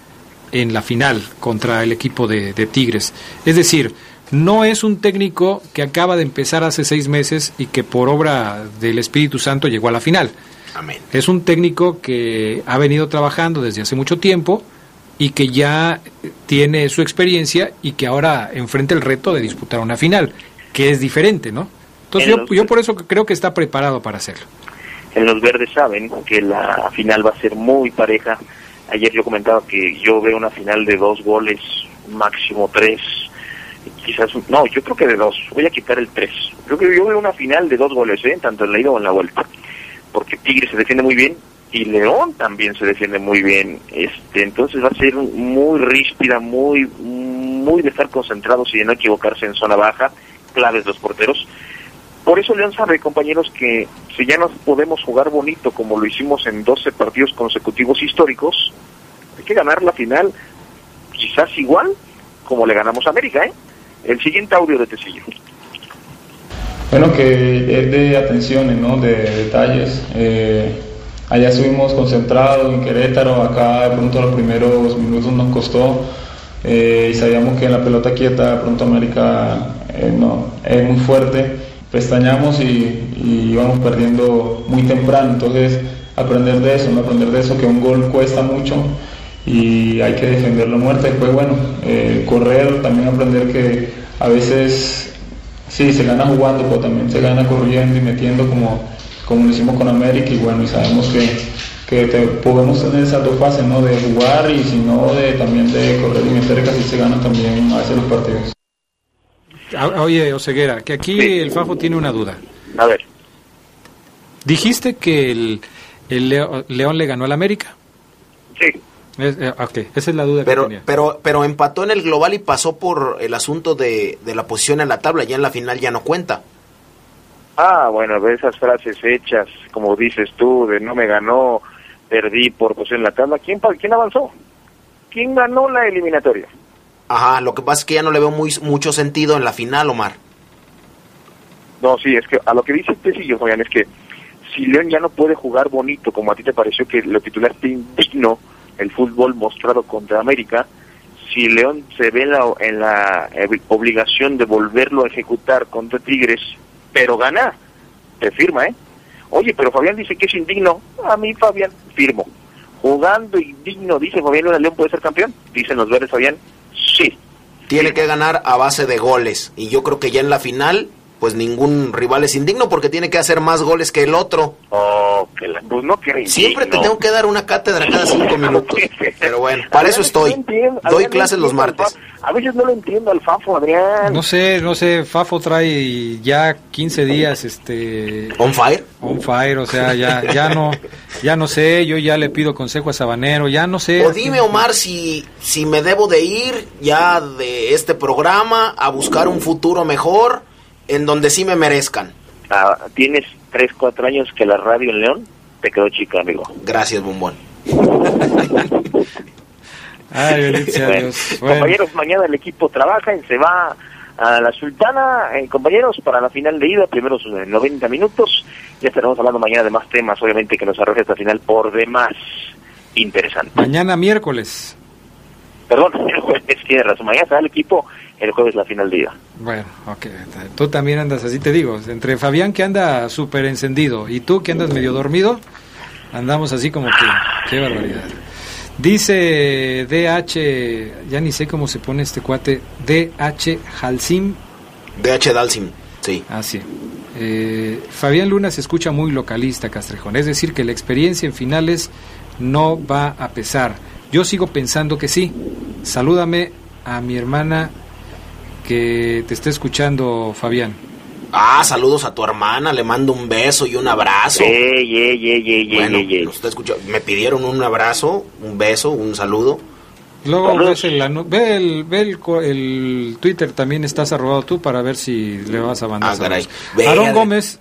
en la final contra el equipo de, de Tigres. Es decir, no es un técnico que acaba de empezar hace seis meses y que por obra del Espíritu Santo llegó a la final.
Amén.
Es un técnico que ha venido trabajando desde hace mucho tiempo y que ya tiene su experiencia y que ahora enfrenta el reto de disputar una final, que es diferente, ¿no? Entonces
En
yo,
los-
yo por eso creo que está preparado para hacerlo.
En los verdes saben que la final va a ser muy pareja. Ayer yo comentaba que yo veo una final de dos goles, máximo tres, quizás, no, yo creo que de dos, voy a quitar el tres. Creo que yo veo una final de dos goles, ¿eh? tanto en la ida o en la vuelta, porque Tigre se defiende muy bien y León también se defiende muy bien. Este, entonces va a ser muy ríspida, muy, muy de estar concentrados y de no equivocarse en zona baja, claves los porteros. Por eso León sabe, compañeros, que si ya no podemos jugar bonito como lo hicimos en 12 partidos consecutivos históricos, hay que ganar la final quizás igual como le ganamos a América, ¿eh? El siguiente audio de Tecillo.
Bueno, que es de atenciones, ¿no? De detalles. Eh, allá estuvimos concentrados en Querétaro, acá de pronto los primeros minutos nos costó eh, y sabíamos que en la pelota quieta pronto América eh, no, es muy fuerte. Pestañamos y, y íbamos perdiendo muy temprano, entonces aprender de eso, no aprender de eso, que un gol cuesta mucho y hay que defenderlo a muerte. Después, bueno, eh, correr, también aprender que a veces sí se gana jugando, pero también se gana corriendo y metiendo como, como lo hicimos con América y bueno, y sabemos que, que te- podemos tener esas dos fases, ¿no? De jugar y si no, de, también de correr y meter, que así se ganan también a veces los partidos.
Ah, Oye, Oseguera, que aquí el Fafo tiene una duda.
A ver.
Dijiste que el, el Leo- León le ganó al América.
Sí.
Es- eh, ok, esa es la duda que
Pero,
tenía.
pero, pero empató en el global y pasó por el asunto de, de la posición en la tabla. Ya en la final ya no cuenta.
Ah, bueno, de esas frases hechas, como dices tú, de no me ganó, perdí por posición en la tabla. ¿Quién, ¿Quién avanzó? ¿Quién ganó la eliminatoria?
Ajá, lo que pasa es que ya no le veo muy, mucho sentido en la final, Omar.
No, sí, es que a lo que dice Tecillo, Fabián, es que si León ya no puede jugar bonito, como a ti te pareció que lo titulaste indigno, el fútbol mostrado contra América, si León se ve en la, en la obligación de volverlo a ejecutar contra Tigres, pero gana, te firma, ¿eh? Oye, pero Fabián dice que es indigno. A mí, Fabián, firmo. Jugando indigno, dice Fabián, ¿León León puede ser campeón? Dicen los verdes, Fabián. Sí.
Tiene que ganar a base de goles. Y yo creo que ya en la final, pues ningún rival es indigno porque tiene que hacer más goles que el otro.
Oh, que la, pues no que
Siempre te tengo que dar una cátedra cada cinco minutos. Pero bueno, para eso estoy.
Entiendo,
Doy
Adrián,
clases los martes.
A veces no lo entiendo al Fafo, Adrián.
No sé, no sé, Fafo trae ya 15 días, este...
¿On fire?
On fire, o sea, ya, ya no, ya no sé, yo ya le pido consejo a Sabanero, ya no sé.
O dime, Omar, si, si me debo de ir ya de este programa a buscar un futuro mejor en donde sí me merezcan.
Ah, Tienes 3, 4 años que la radio en León te quedó chica, amigo.
Gracias, Bombón.
Ay,
Bueno. Compañeros, mañana el equipo trabaja y se va a la Sultana, eh, compañeros, para la final de ida, primeros eh, 90 minutos. Ya estaremos hablando mañana de más temas, obviamente, que nos arroja esta final por demás interesante.
Mañana miércoles.
Perdón, jueves tiene razón, mañana será el equipo, el jueves la final de ida.
Bueno, ok. Tú también andas así, te digo. Entre Fabián que anda súper encendido y tú que andas medio dormido, andamos así como que... Qué barbaridad. Dice DH, ya ni sé cómo se pone este cuate, DH Halsim.
DH Dalsim, sí.
Ah, sí. Eh, Fabián Luna se escucha muy localista, Castrejón. Es decir, que la experiencia en finales no va a pesar. Yo sigo pensando que sí. Salúdame a mi hermana que te está escuchando, Fabián.
Ah, saludos a tu hermana, le mando un beso y un abrazo.
Ey, ey, ey,
bueno, nos está escuchando. me pidieron un abrazo, un beso, un saludo.
Luego ves el, ve el, ve el, co- el Twitter, también estás arrobado tú para ver si le vas a mandar.
Ah, caray. Ve,
Aarón Gómez,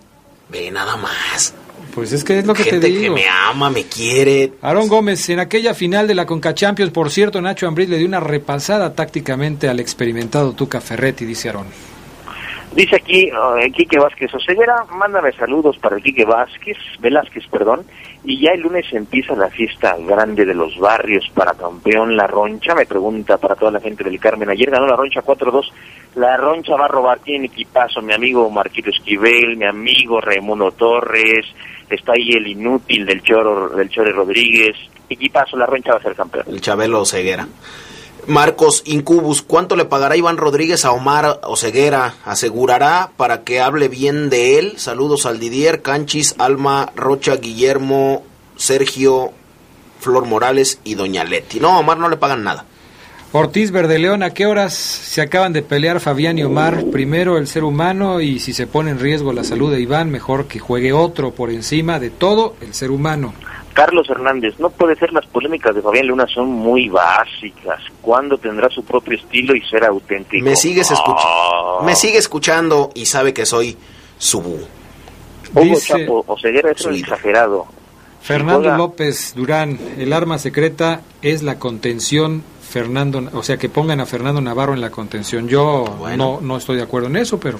Ve nada más.
Pues es que es lo que
Gente
te
que
digo.
me ama, me quiere.
Aarón Gómez, en aquella final de la Conca Champions, por cierto, Nacho Ambriz le dio una repasada tácticamente al experimentado Tuca Ferretti, dice Aarón.
Dice aquí eh, Quique Vázquez Oseguera, mándame saludos para el Quique Vázquez, Velázquez, perdón, y ya el lunes empieza la fiesta grande de los barrios para campeón La Roncha, me pregunta para toda la gente del Carmen, ayer ganó La Roncha 4-2, La Roncha va a robar, tiene equipazo, mi amigo Marquito Esquivel, mi amigo Raimundo Torres, está ahí el inútil del Choro, del Chore Rodríguez, equipazo, La Roncha va a ser campeón.
El Chabelo Ceguera. Marcos Incubus, ¿cuánto le pagará Iván Rodríguez a Omar Oceguera? ¿Asegurará para que hable bien de él? Saludos al Didier, Canchis, Alma, Rocha, Guillermo, Sergio, Flor Morales y Doña Leti. No, Omar no le pagan nada.
Ortiz Verdeleón, ¿a qué horas se acaban de pelear Fabián y Omar? Primero el ser humano y si se pone en riesgo la salud de Iván, mejor que juegue otro por encima de todo el ser humano.
Carlos Hernández, no puede ser, las polémicas de Fabián Luna son muy básicas. ¿Cuándo tendrá su propio estilo y ser auténtico?
Me sigues escuchando. Me sigue escuchando y sabe que soy su bu.
Hugo
Dice-
Chapo, Oseguera es un exagerado.
Fernando López Durán, el arma secreta es la contención. Fernando, o sea, que pongan a Fernando Navarro en la contención. Yo no, no estoy de acuerdo en eso, pero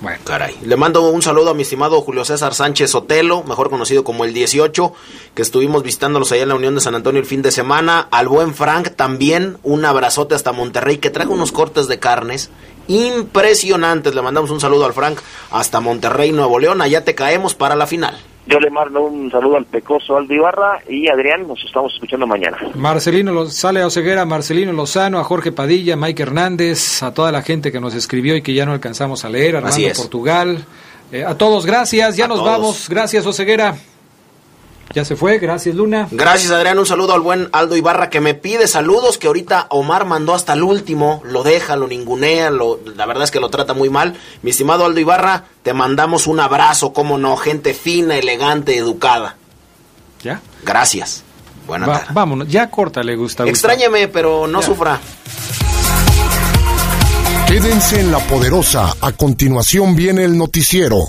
bueno.
Caray. Le mando un saludo a mi estimado Julio César Sánchez Otelo, mejor conocido como el 18, que estuvimos visitándolos allá en la Unión de San Antonio el fin de semana. Al buen Frank también, un abrazote hasta Monterrey, que trajo unos cortes de carnes impresionantes. Le mandamos un saludo al Frank hasta Monterrey, Nuevo León. Allá te caemos para la final.
Yo le mando un saludo al pecoso Aldo Ibarra y Adrián, nos estamos escuchando mañana.
Marcelino Lo- sale a Oseguera, Marcelino Lozano, a Jorge Padilla, Mike Hernández, a toda la gente que nos escribió y que ya no alcanzamos a leer, Armando
Así es.
Portugal, eh, a todos, gracias, ya nos
todos.
vamos, gracias Oseguera. Ya se fue, gracias Luna.
Gracias Adrián, un saludo al buen Aldo Ibarra que me pide saludos, que ahorita Omar mandó hasta el último, lo deja, lo ningunea, lo, la verdad es que lo trata muy mal. Mi estimado Aldo Ibarra, te mandamos un abrazo, cómo no, gente fina, elegante, educada.
¿Ya?
Gracias. Buena
Va-
tarde.
vámonos, ya córtale, Gustavo.
Extrañeme, pero no
Ya.
sufra.
Quédense en la poderosa. A continuación viene el noticiero.